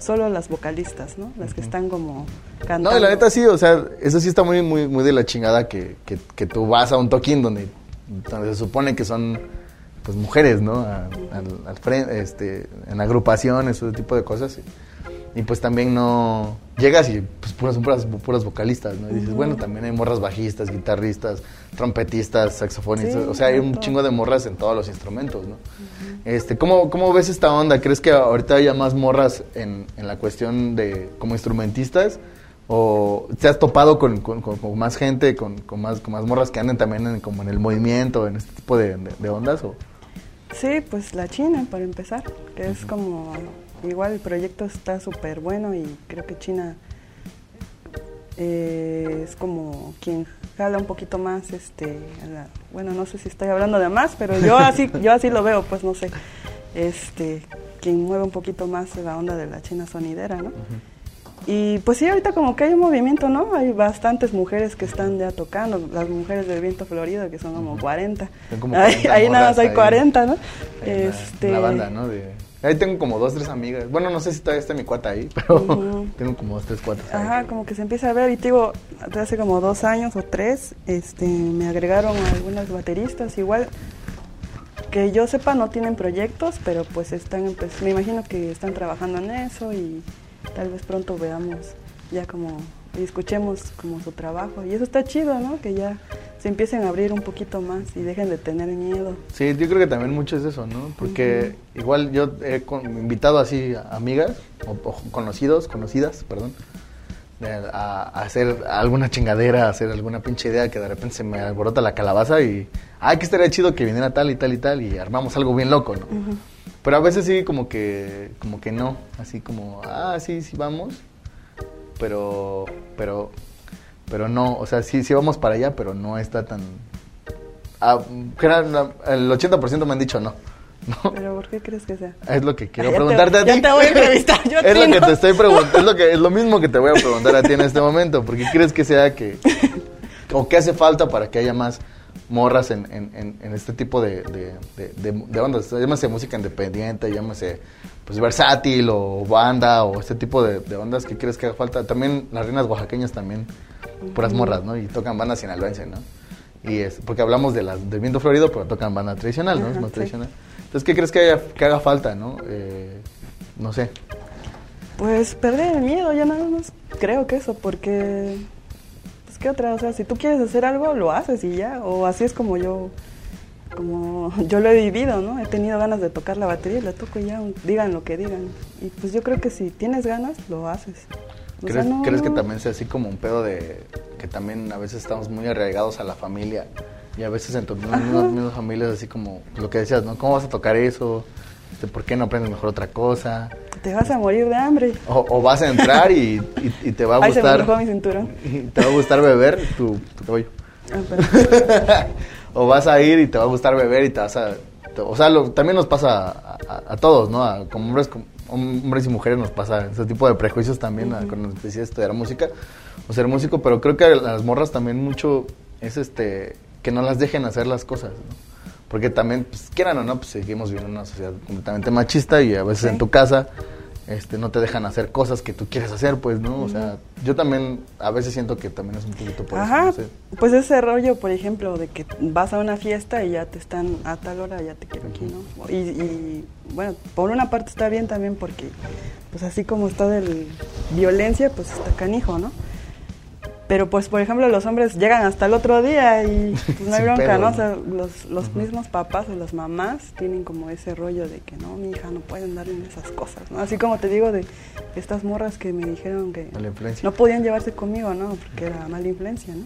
solo las vocalistas, ¿no? Las que están como cantando. No, la neta sí, o sea, eso sí está muy, muy, muy de la chingada que, que, tú vas a un toquín donde, donde se supone que son pues mujeres, ¿no? al, frente, este, en agrupaciones, ese tipo de cosas. Y, pues también no llegas y pues puras, puras, puras vocalistas, ¿no? Y dices, bueno, también hay morras bajistas, guitarristas, trompetistas, saxofonistas, o sea, hay un chingo de morras en todos los instrumentos, ¿no? Este, ¿cómo, ¿Cómo ves esta onda? ¿Crees que ahorita haya más morras en, en la cuestión de como instrumentistas? ¿O te has topado con, con, más gente, con, con, más, con más morras que anden también en, como en el movimiento, en este tipo de, de, ondas? ¿o? Sí, pues la China, para empezar, que es como, igual el proyecto está súper bueno y creo que China eh, es como quien jala un poquito más, este, bueno, no sé si estoy hablando de más, pero yo así, yo así lo veo, pues no sé, este, quien mueve un poquito más la onda de la China sonidera, ¿no? Y pues sí, ahorita como que hay un movimiento, ¿no? Hay bastantes mujeres que están ya tocando, las mujeres del viento florido, que son como 40. ahí, nada más hay 40, ¿no? este... La, banda, ¿no? Ahí tengo como dos, tres amigas. Bueno, no sé si todavía está mi cuata ahí, pero tengo como dos, tres cuatas. Ajá, como que se empieza a ver. Y te digo, hace como dos años o tres, este, me agregaron algunas bateristas. Igual, que yo sepa, no tienen proyectos, pero pues están, pues, me imagino que están trabajando en eso y tal vez pronto veamos ya como y escuchemos como su trabajo. Y eso está chido, ¿no? Que ya se empiecen a abrir un poquito más y dejen de tener miedo. Sí, yo creo que también mucho es eso, ¿no? Porque igual yo he invitado así a amigas o, conocidos, conocidas, perdón, a, hacer alguna chingadera, a hacer alguna pinche idea que de repente se me alborota la calabaza y, ay, que estaría chido que viniera tal y tal y tal y armamos algo bien loco, ¿no? Pero a veces sí como que, como que no, así como, ah, sí, sí vamos, pero, pero, pero no, o sea, sí, sí vamos para allá, pero no está tan... Ah, el 80% me han dicho no. ¿No? ¿Pero por qué crees que sea? Es lo que quiero preguntarte a ti. Te voy a entrevistar, yo Es lo que te estoy preguntando, es lo, que, es lo mismo que te voy a preguntar a ti en este momento. ¿Por qué crees que sea que... o qué hace falta para que haya más morras en, en, en este tipo de, de, de, de, ondas. Llámese música independiente, llámese pues versátil o banda o este tipo de, ondas que crees que haga falta. También las reinas oaxaqueñas también, puras morras, ¿no? Y tocan bandas sinaloense, ¿no? Y es, porque hablamos de las del viento florido, pero tocan banda tradicional, ¿no? es más tradicional. Entonces, ¿qué crees que, haya, que haga falta, no? Eh, no sé. Pues perder el miedo, ya nada más creo que eso, porque ¿qué otra? O sea, si tú quieres hacer algo, lo haces y ya. O así es como yo, como yo lo he vivido, ¿no? He tenido ganas de tocar la batería y la toco y ya, digan lo que digan. Y pues yo creo que si tienes ganas, lo haces. ¿Crees, ¿crees que también sea así como un pedo de que también a veces estamos muy arraigados a la familia y a veces en tus mismas familias así como lo que decías, ¿no? ¿Cómo vas a tocar eso? Este, ¿Por qué no aprendes mejor otra cosa? Te vas a morir de hambre. O, vas a entrar y, te va a gustar. mi cinturón. te va a gustar beber tu, tu cabello. Ah, o vas a ir y te va a gustar beber y te vas a. o sea, también nos pasa a, todos, ¿no? como hombres, hombres y mujeres nos pasa ese tipo de prejuicios también cuando nos decías estudiar música o ser músico, pero creo que a las morras también mucho es este que no las dejen hacer las cosas, ¿no? Porque también, pues, quieran o no, pues seguimos viviendo en una sociedad completamente machista y a veces en tu casa este, no te dejan hacer cosas que tú quieres hacer, pues, ¿no? O sea, yo también a veces siento que también es un poquito por Ajá, pues ese rollo, por ejemplo, de que vas a una fiesta y ya te están a tal hora, ya te quiero aquí, ¿no? Y, y bueno, por una parte está bien también porque, pues así como está de violencia, pues está canijo, ¿no? Pero pues, por ejemplo, los hombres llegan hasta el otro día y pues, no hay bronca, ¿no? O sea, los, los mismos papás o las mamás tienen como ese rollo de que no, mi hija no puede andar en esas cosas, ¿no? Así como te digo de estas morras que me dijeron que no podían llevarse conmigo, ¿no? Porque era mala influencia, ¿no?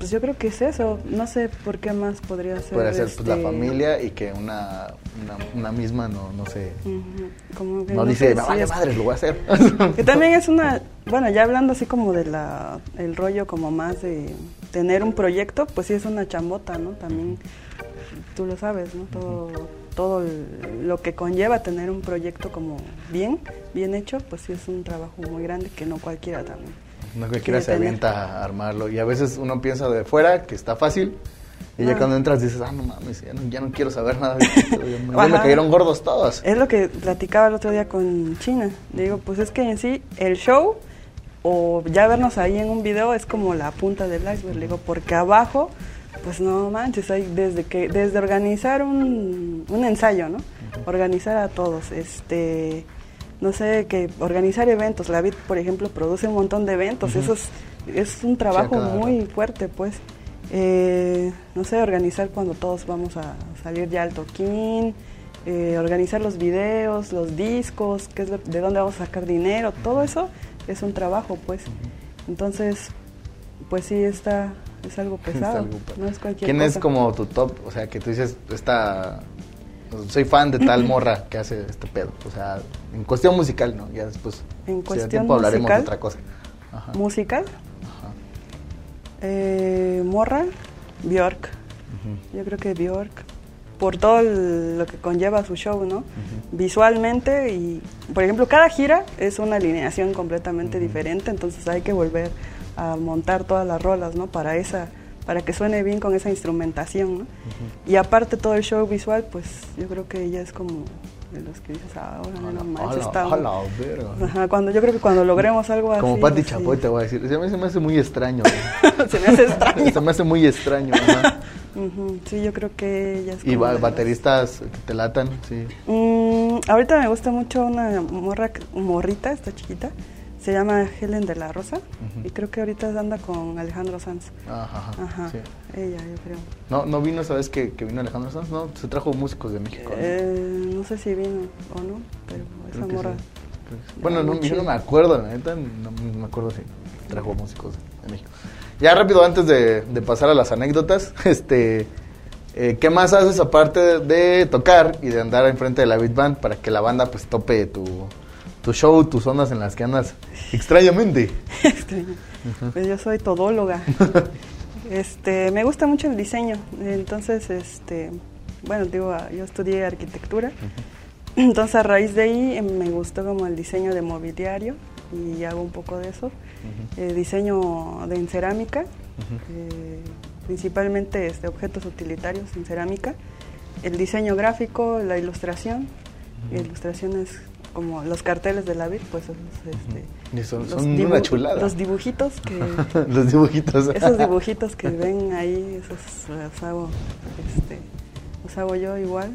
Pues yo creo que es eso. No sé por qué más podría ser. Podría ser pues, la este, familia y que una, una, misma no, no sé. no, dice, me vale madre, lo voy a hacer. que también es una. Bueno, ya hablando así como de la el rollo como más de tener un proyecto, pues sí es una chambota, ¿no? También tú lo sabes, ¿no? Todo, todo lo que conlleva tener un proyecto como bien, bien hecho, pues sí es un trabajo muy grande que no cualquiera también. No cualquiera se avienta a armarlo. Y a veces uno piensa de fuera que está fácil. Y ya ah. cuando entras dices, ah, no mames, ya no, quiero saber nada de esto. Ya me cayeron gordos todos. Es lo que platicaba el otro día con China. Digo, pues es que en sí el show o ya vernos ahí en un video es como la punta del iceberg. Le digo, porque abajo, pues no manches, hay desde que desde organizar un, un ensayo, ¿no? Organizar a todos, este no sé, que organizar eventos. La VID, por ejemplo, produce un montón de eventos. Eso es, es un trabajo muy fuerte, pues. Eh, no sé, organizar cuando todos vamos a salir ya al toquín, eh, organizar los videos, los discos, qué es de dónde vamos a sacar dinero, todo eso es un trabajo, pues. Entonces, pues sí, está, es algo pesado. no es cualquier ¿Quién es como tu top? O sea, que tú dices, esta soy fan de tal morra que hace este pedo. O sea, en cuestión musical, ¿no? Ya después. En si cuestión tiempo hablaremos musical. de otra cosa. Ajá. musical. Ajá. Eh, Morra, Bjork. Yo creo que Bjork, por todo el- lo que conlleva su show, ¿no? Visualmente y, por ejemplo, cada gira es una alineación completamente diferente, entonces hay que volver a montar todas las rolas, ¿no? Para esa, para que suene bien con esa instrumentación, ¿no? Y aparte todo el show visual, pues yo creo que ella es como de los que dices, ahora no manches, Ala, está... Ajá, cuando yo creo que cuando logremos algo así... Como Pati Chapoy te voy a decir. Se me, se me hace muy extraño. Se me hace extraño. se me hace muy extraño. ajá. Ujú, Sí, yo creo que ella es Y ba- bateristas que te latan, sí. Mm, ahorita me gusta mucho una morra, morrita, esta chiquita. Se llama Helen de la Rosa. Y creo que ahorita anda con Alejandro Sanz. Ajá, ajá, Ajá. sí. Ella, yo creo. No, no vino esa vez que, que vino Alejandro Sanz, no, se trajo músicos de México. ¿no? Eh, no sé si vino o no, pero Creo esa morra. sí. Sí. Bueno, no, yo no me acuerdo, la neta, no, me acuerdo si trajo músicos de México. Ya rápido, antes de, de pasar a las anécdotas, este, eh, ¿qué más haces aparte de tocar y de andar enfrente de la Beat Band para que la banda pues tope tu, tu show, tus ondas en las que andas extrañamente? Pues yo soy todóloga. este, me gusta mucho el diseño. Entonces, este, bueno, digo, ah, yo estudié arquitectura. Entonces, a raíz de ahí eh, me gustó como el diseño de mobiliario y hago un poco de eso. Eh, diseño de en cerámica, eh, principalmente este, objetos utilitarios en cerámica. El diseño gráfico, la ilustración. Ilustraciones como los carteles de la vid, pues esos, este, son, los son dibu- una chulada. Los dibujitos que Los dibujitos. esos dibujitos que ven ahí, esos los hago, este, los hago yo igual.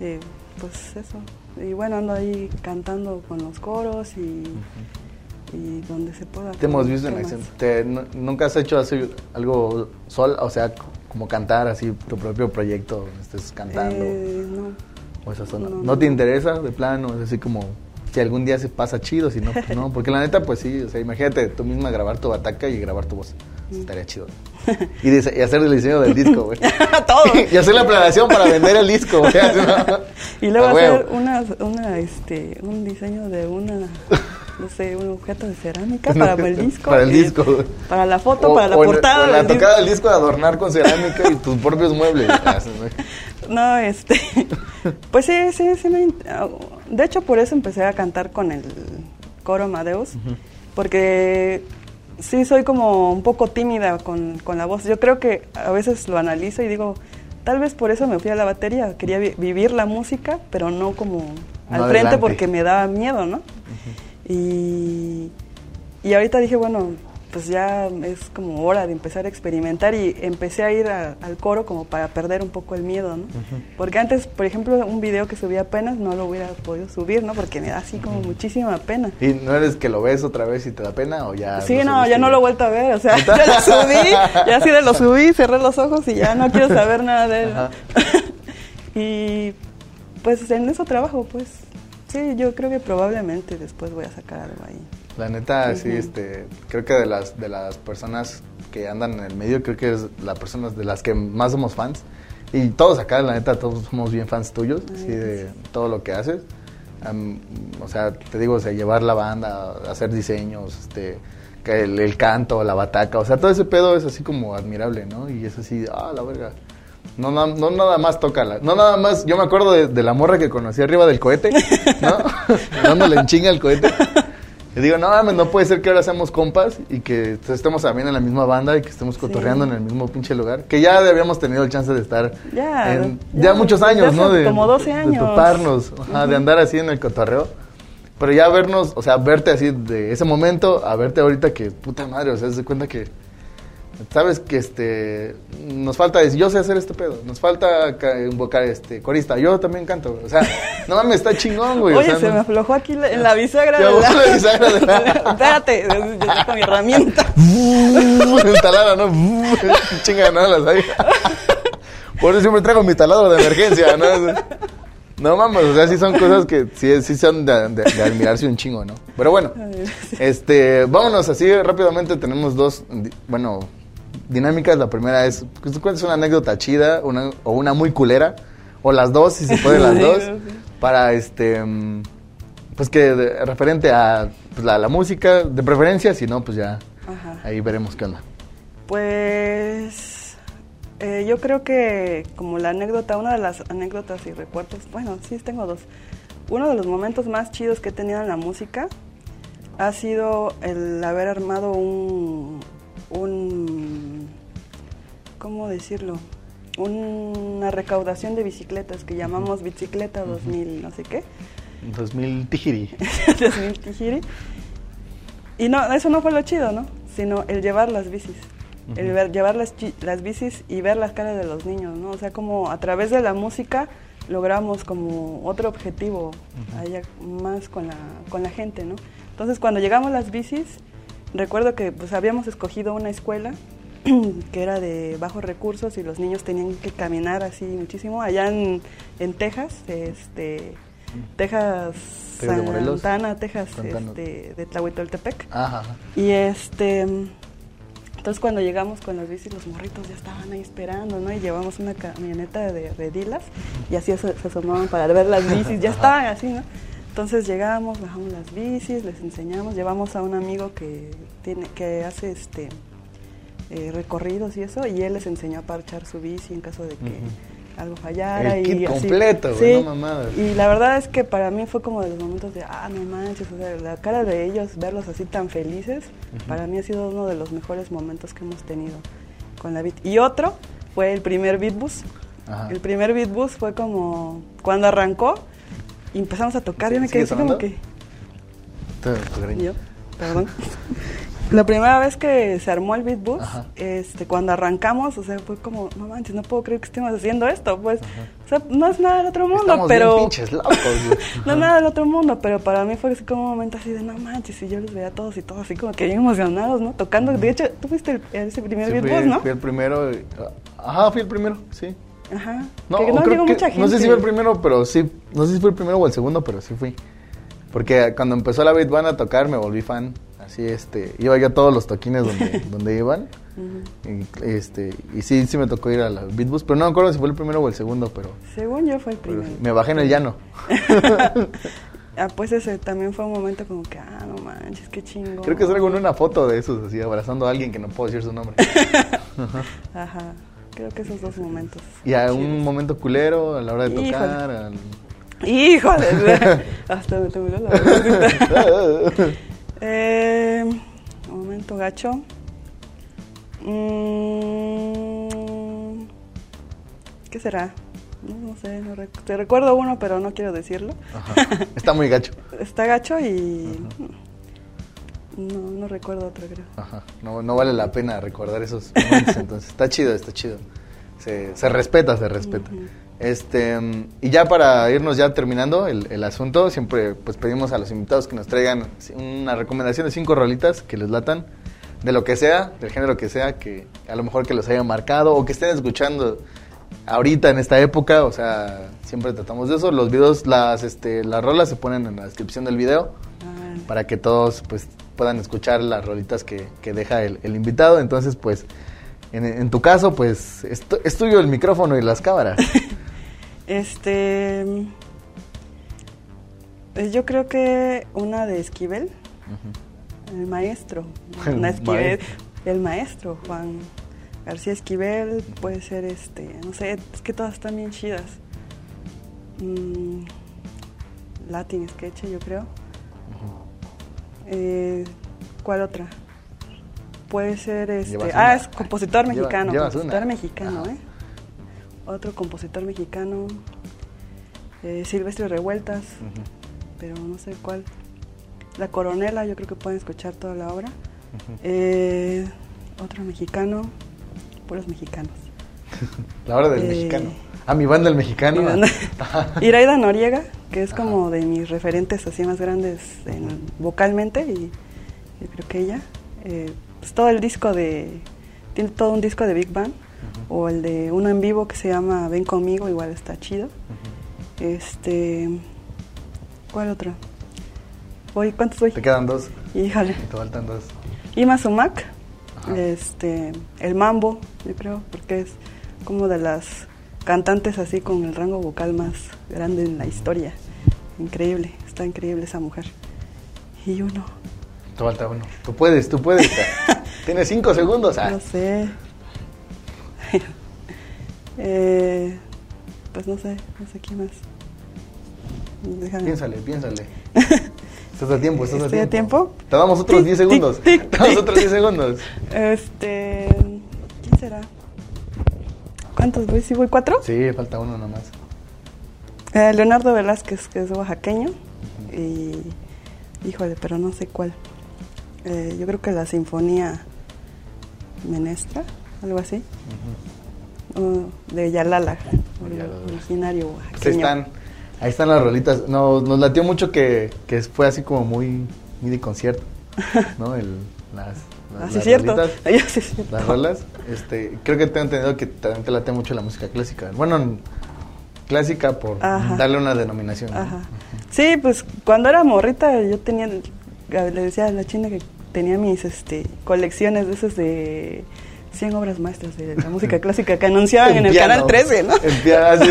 Eh, pues eso. Y bueno, ando ahí cantando con los coros y, y donde se pueda. Te hemos ¿qué visto en acción. Te- nu- ¿Nunca has hecho así algo sol, o sea, como cantar así tu propio proyecto, estés cantando? Eh, no. O esa zona? no, ¿No, no. te interesa de plano? Es así como, si algún día se pasa chido, si no, pues no. Porque la neta, pues sí, o sea, imagínate tú misma grabar tu bataca y grabar tu voz. Mm. Estaría chido. Y, hacer el diseño del disco, güey. Todo. y hacer la planeación para vender el disco. Y luego hacer una, una, este, un diseño de una, no sé, un objeto de cerámica para el disco. Para el disco. Para la foto, O- para la o portada. o la disco. tocada del disco de adornar con cerámica y tus propios muebles. Ah. No, este, pues sí, sí, sí me, in- de hecho por eso empecé a cantar con el coro Amadeus, porque sí soy como un poco tímida con, con la voz. Yo creo que a veces lo analizo y digo, tal vez por eso me fui a la batería, quería vi- vivir la música, pero no como al frente porque me daba miedo, ¿no? Y, y ahorita dije, bueno, pues ya es como hora de empezar a experimentar y empecé a ir a- al coro como para perder un poco el miedo, ¿no? Porque antes, por ejemplo, un video que subí apenas no lo hubiera podido subir, ¿no? Porque me da así como muchísima pena. ¿Y no eres que lo ves otra vez y te da pena o ya? Sí, no, ya no lo he vuelto a ver, o sea, ya lo subí, ya así de lo subí, cerré los ojos y ya no quiero saber nada de él. Y pues en eso trabajo, pues sí, yo creo que probablemente después voy a sacar algo ahí. La neta, sí, este, creo que de las, de las personas que andan en el medio, creo que es la persona de las que más somos fans. Y todos acá, la neta, todos somos bien fans tuyos, Ay, sí, de todo lo que haces. Am, o sea, te digo, o sea, llevar la banda, hacer diseños, este, el, el canto, la bataca, o sea, todo ese pedo es así como admirable, ¿no? Y es así, ah, la verga. No, na- no nada más tócala, no nada más, yo me acuerdo de, de la morra que conocí arriba del cohete, ¿no? Dándole en chinga al cohete. Y digo, no mames, no puede ser que ahora seamos compas y que estemos también en la misma banda y que estemos cotorreando Sí. en el mismo pinche lugar. Que ya habíamos tenido el chance de estar Ya, en- ya, ya, muchos años, ¿no? De, como 12 de- años. De toparnos, ajá, de andar así en el cotorreo. Pero ya vernos, o sea, verte así de ese momento a verte ahorita que, puta madre, o sea, se cuenta que, sabes que este, nos falta, decir, yo sé hacer este pedo, nos falta ca- invocar este, corista, yo también canto, güey. o sea, no mames, está chingón, güey. o Oye, sea, se no- me aflojó aquí la- en la bisagra de voló la bisagra de la- Espérate, yo saco mi herramienta. el taladro, ¿no? Chinga, no las hay. Por eso siempre traigo mi taladro de emergencia, ¿no? No mames, o sea, sí son cosas que sí, sí son de, de- de admirarse un chingo, ¿no? Pero bueno, este, vámonos así rápidamente. Tenemos dos, bueno, dinámicas. La primera es, pues, ¿cuál es una anécdota chida una, o una muy culera? o las dos, si se puede las dos, para este, mm, pues que de- referente a pues, la, la música, de preferencia, si no, pues ya Ajá. ahí veremos qué onda. Pues eh, yo creo que como la anécdota, una de las anécdotas y recuerdos, bueno, sí tengo dos. Uno de los momentos más chidos que he tenido en la música ha sido el haber armado un, un ¿cómo decirlo? Una recaudación de bicicletas que llamamos Bicicleta 2000, no sé qué. 2000 Tijiri. 2000 Tijiri. Y no, eso no fue lo chido, ¿no? Sino el llevar las bicis. El ver- llevar las, las bicis y ver las caras de los niños, ¿no? O sea, como a través de la música logramos como otro objetivo allá más con la, con la gente, ¿no? Entonces, cuando llegamos las bicis, recuerdo que pues habíamos escogido una escuela que era de bajos recursos y los niños tenían que caminar así muchísimo allá en, en Texas, este Texas. Santana, Texas este, de Tlahuitoltepec. Ajá. ajá. Y este, entonces cuando llegamos con las bicis, los morritos ya estaban ahí esperando, ¿no? Y llevamos una camioneta de redilas y así se, se asomaban para ver las bicis, ya estaban así, ¿no? Entonces llegamos, bajamos las bicis, les enseñamos, llevamos a un amigo que tiene, que hace este eh, recorridos y eso, y él les enseñó a parchar su bici en caso de que algo fallara. El y kit así. completo, güey, no mamadas. Y la verdad es que para mí fue como de los momentos de, ah, no manches, o sea, la cara de ellos, verlos así tan felices, para mí ha sido uno de los mejores momentos que hemos tenido con la Beat. Y otro fue el primer Beatbus. Ajá. El primer Beatbus fue como cuando arrancó y empezamos a tocar, yo me ¿Sigue quedé así como que... Yo, perdón. La primera vez que se armó el Beatbus, este, cuando arrancamos, o sea, fue como, no manches, no puedo creer que estemos haciendo esto, pues, o sea, no es nada del otro mundo, Estamos pero... bien pinches locos, güey. no es nada del otro mundo, pero para mí fue así como un momento así de, no manches, y yo los veía a todos y todos así como que bien emocionados, ¿no? Tocando, de hecho, tú fuiste el, ese primer Sí, Beatbus, ¿no? fui el primero. y- Ajá, fui el primero, sí. Ajá. No, que no creo que- mucha gente. no sé si fue el primero, pero sí. No sé si fue el primero o el segundo, pero sí fui. Porque cuando empezó la Beat Band a tocar, me volví fan. Así, este, iba yo a todos los toquines donde, donde iban. y, este, y sí, sí me tocó ir a la Beatbus, pero no me acuerdo si fue el primero o el segundo, pero, Según yo fue el primero. me bajé en el llano. Ah, pues ese también fue un momento como que, ah, no manches, qué chingo. Creo que salgo en una foto de esos, así, abrazando a alguien que no puedo decir su nombre. Ajá. Creo que esos dos momentos. Y a un momento culero, a la hora de Híjole. tocar. al- Híjole, hasta me tembló la. Eh, un momento gacho. Mm, ¿Qué será? No, sé, no rec- te recuerdo uno, pero no quiero decirlo. Ajá. Está muy gacho. Está gacho y no, no recuerdo otro, creo. Ajá. No, no vale la pena recordar esos momentos, entonces. Está chido, está chido. Se, se respeta, se respeta. Este, y ya para irnos ya terminando el, el asunto, siempre pues pedimos a los invitados que nos traigan una recomendación de cinco rolitas que les latan, de lo que sea, del género que sea, que a lo mejor que los hayan marcado o que estén escuchando ahorita en esta época, o sea, siempre tratamos de eso. Los videos, las, este, las rolas se ponen en la descripción del video Ah, para que todos pues puedan escuchar las rolitas que, que deja el, el invitado. Entonces, pues, en, en tu caso, pues, es, tu- es tuyo el micrófono y las cámaras. Este. pues yo creo que una de Esquivel, el maestro. El no Esquivel, maestro. el maestro, Juan García Esquivel, puede ser este. No sé, es que todas están bien chidas. Mm, Latin Sketch, yo creo. Eh, ¿Cuál otra? Puede ser este. Ah, una. es compositor mexicano. compositor una. mexicano, Ajá. ¿eh? Otro compositor mexicano. eh, Silvestre Revueltas, pero no sé cuál. La Coronela, yo creo que pueden escuchar toda la obra. Eh, otro mexicano, puros mexicanos. La hora del Eh, mexicano. Ah, mi banda el mexicano. Banda- Iraida Noriega, que es como de mis referentes así más grandes en- vocalmente, y yo creo que ella. eh, pues todo el disco de. Tiene todo un disco de Big Bang, o el de uno en vivo que se llama Ven conmigo, igual está chido. Este. ¿Cuál otro? Voy, ¿Cuántos voy? Te quedan dos. Híjole. Te faltan dos. Ima Sumac, Ajá. este, el mambo, yo creo, porque es como de las cantantes así con el rango vocal más grande en la historia. Increíble, está increíble esa mujer. Y uno. Tú falta uno. Tú puedes, tú puedes. Tienes cinco segundos. Ah. No sé. Eh, pues no sé, no sé quién más. Déjame. Piénsale, piénsale. Estás a tiempo, estás ¿Estoy a tiempo. Te damos otros 10 segundos. Te damos otros 10 segundos. Este. ¿Quién será? ¿Cuántos voy? ¿Sí voy cuatro? Sí, falta uno nomás. Eh, Leonardo Velázquez, que es oaxaqueño. Y. Híjole, pero no sé cuál. Eh, yo creo que la Sinfonía Menestra, algo así. Uh, de Yalala, originario oaxaqueño. Están, ahí están las rolitas. Nos, nos latió mucho que, que fue así como muy, muy de concierto, ¿no? El, las, las, cierto. Rolitas, sí, cierto. Las rolas. Este, creo que tengo entendido que también te late mucho la música clásica. Bueno, clásica por darle una denominación. Sí, pues cuando era morrita yo tenía, le decía a la china que tenía mis este, colecciones de esas de 100 obras maestras de la música clásica que anunciaban en, el canal 13, ¿no? En piano,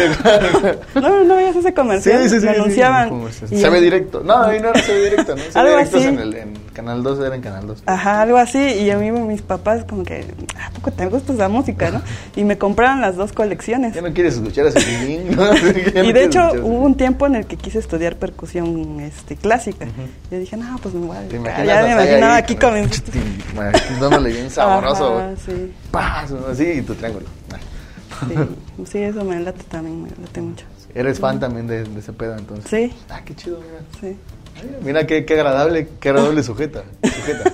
no, no veías ese comercial. Sí, sí, sí. Anunciaban. Sí, se ve directo. No, ahí no era se ve directo, ¿no? Se directos así. En, el, en Canal 2 era en Canal 2. Ajá, algo así. Y a mí mis papás como que, ¿a poco te gusta esa música, no? Y me compraron las dos colecciones. Ya no quieres escuchar ese violín, ¿no? y de hecho hubo un tiempo en el que quise estudiar percusión este, clásica. Uh -huh. Yo dije, no, pues me voy a dedicar. Ya me imaginaba aquí con mis... Dándole bien sabroso. Ajá, sí. ¡Pah! Así y tu triángulo. Sí, sí, eso me late también, me late mucho. ¿Eres fan también de, de, ese pedo entonces? Sí. Ah, qué chido, mira. Sí. Mira, qué, qué, agradable, qué agradable sujeta, sujeta.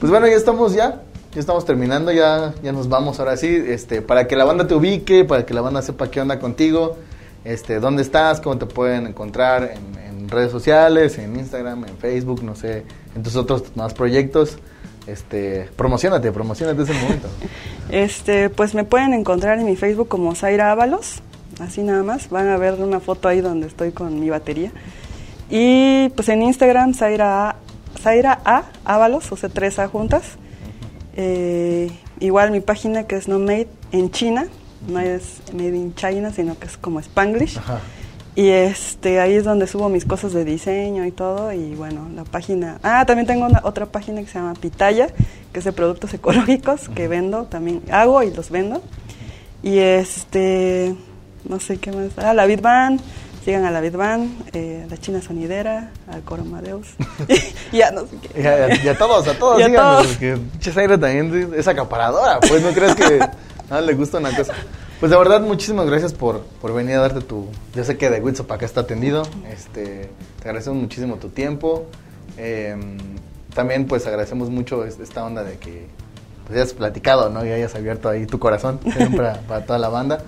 Pues bueno, ya estamos ya, ya estamos terminando, ya, ya nos vamos ahora sí, este, para que la banda te ubique, para que la banda sepa qué onda contigo, este, dónde estás, cómo te pueden encontrar en, en redes sociales, en Instagram, en Facebook, no sé, en tus otros más proyectos. Este, promocionate, promocionate ese momento. Este, pues me pueden encontrar en mi Facebook como Zaira Ábalos, así nada más. Van a ver una foto ahí donde estoy con mi batería. Y pues en Instagram Zaira A, Zaira A Ábalos, o sea, tres A juntas. Eh, igual mi página que es No Made en China, no es Made in China, sino que es como Spanglish. Ajá. Y este, ahí es donde subo mis cosas de diseño y todo. Y bueno, la página. Ah, también tengo una, otra página que se llama Pitaya, que es de productos ecológicos que vendo, también hago y los vendo. Y este, no sé qué más. Ah, la Bitban, sigan a la Bitban, eh, la China Sonidera, al Coro Amadeus. y ya no sé qué. Y a, y a todos, a todos, a síganos, todos. porque pinche Zaira también es acaparadora, pues no crees que nada le gusta una cosa. Pues de verdad, muchísimas gracias por, por venir a darte tu... Yo sé que de Witso para acá está atendido. Este, te agradecemos muchísimo tu tiempo. Eh, también pues agradecemos mucho es- esta onda de que pues, hayas platicado, ¿no? Y hayas abierto ahí tu corazón para, para toda la banda.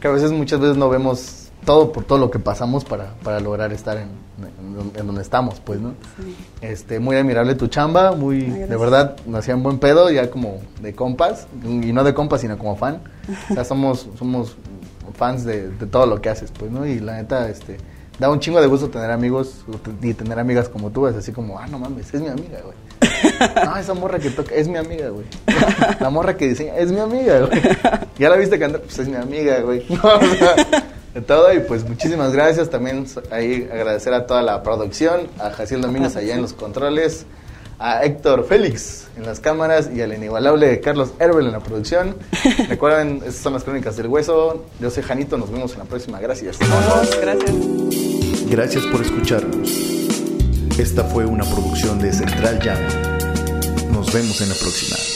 Que a veces, muchas veces no vemos todo por todo lo que pasamos para, para lograr estar en, en- en donde estamos, pues, ¿no? Sí. Este, muy admirable tu chamba, muy, Ay, de verdad, nos hacían buen pedo, ya como de compas, y no de compas, sino como fan. O sea, somos, somos fans de, de todo lo que haces, pues, ¿no? Y la neta, este, da un chingo de gusto tener amigos y tener amigas como tú, es así como, ah, no mames, es mi amiga, güey. No, esa morra que toca, es mi amiga, güey. La morra que diseña, es mi amiga, güey. Ya la viste cantar, pues es mi amiga, güey. No, o sea, de todo, y pues muchísimas gracias. También ahí agradecer a toda la producción, a Jaciel Domínguez allá en los controles, a Héctor Félix en las cámaras y al inigualable Carlos Herbel en la producción. Recuerden, estas son las crónicas del hueso. Yo soy Janito, nos vemos en la próxima. Gracias. Gracias. Gracias por escucharnos. Esta fue una producción de Central Jam. Nos vemos en la próxima.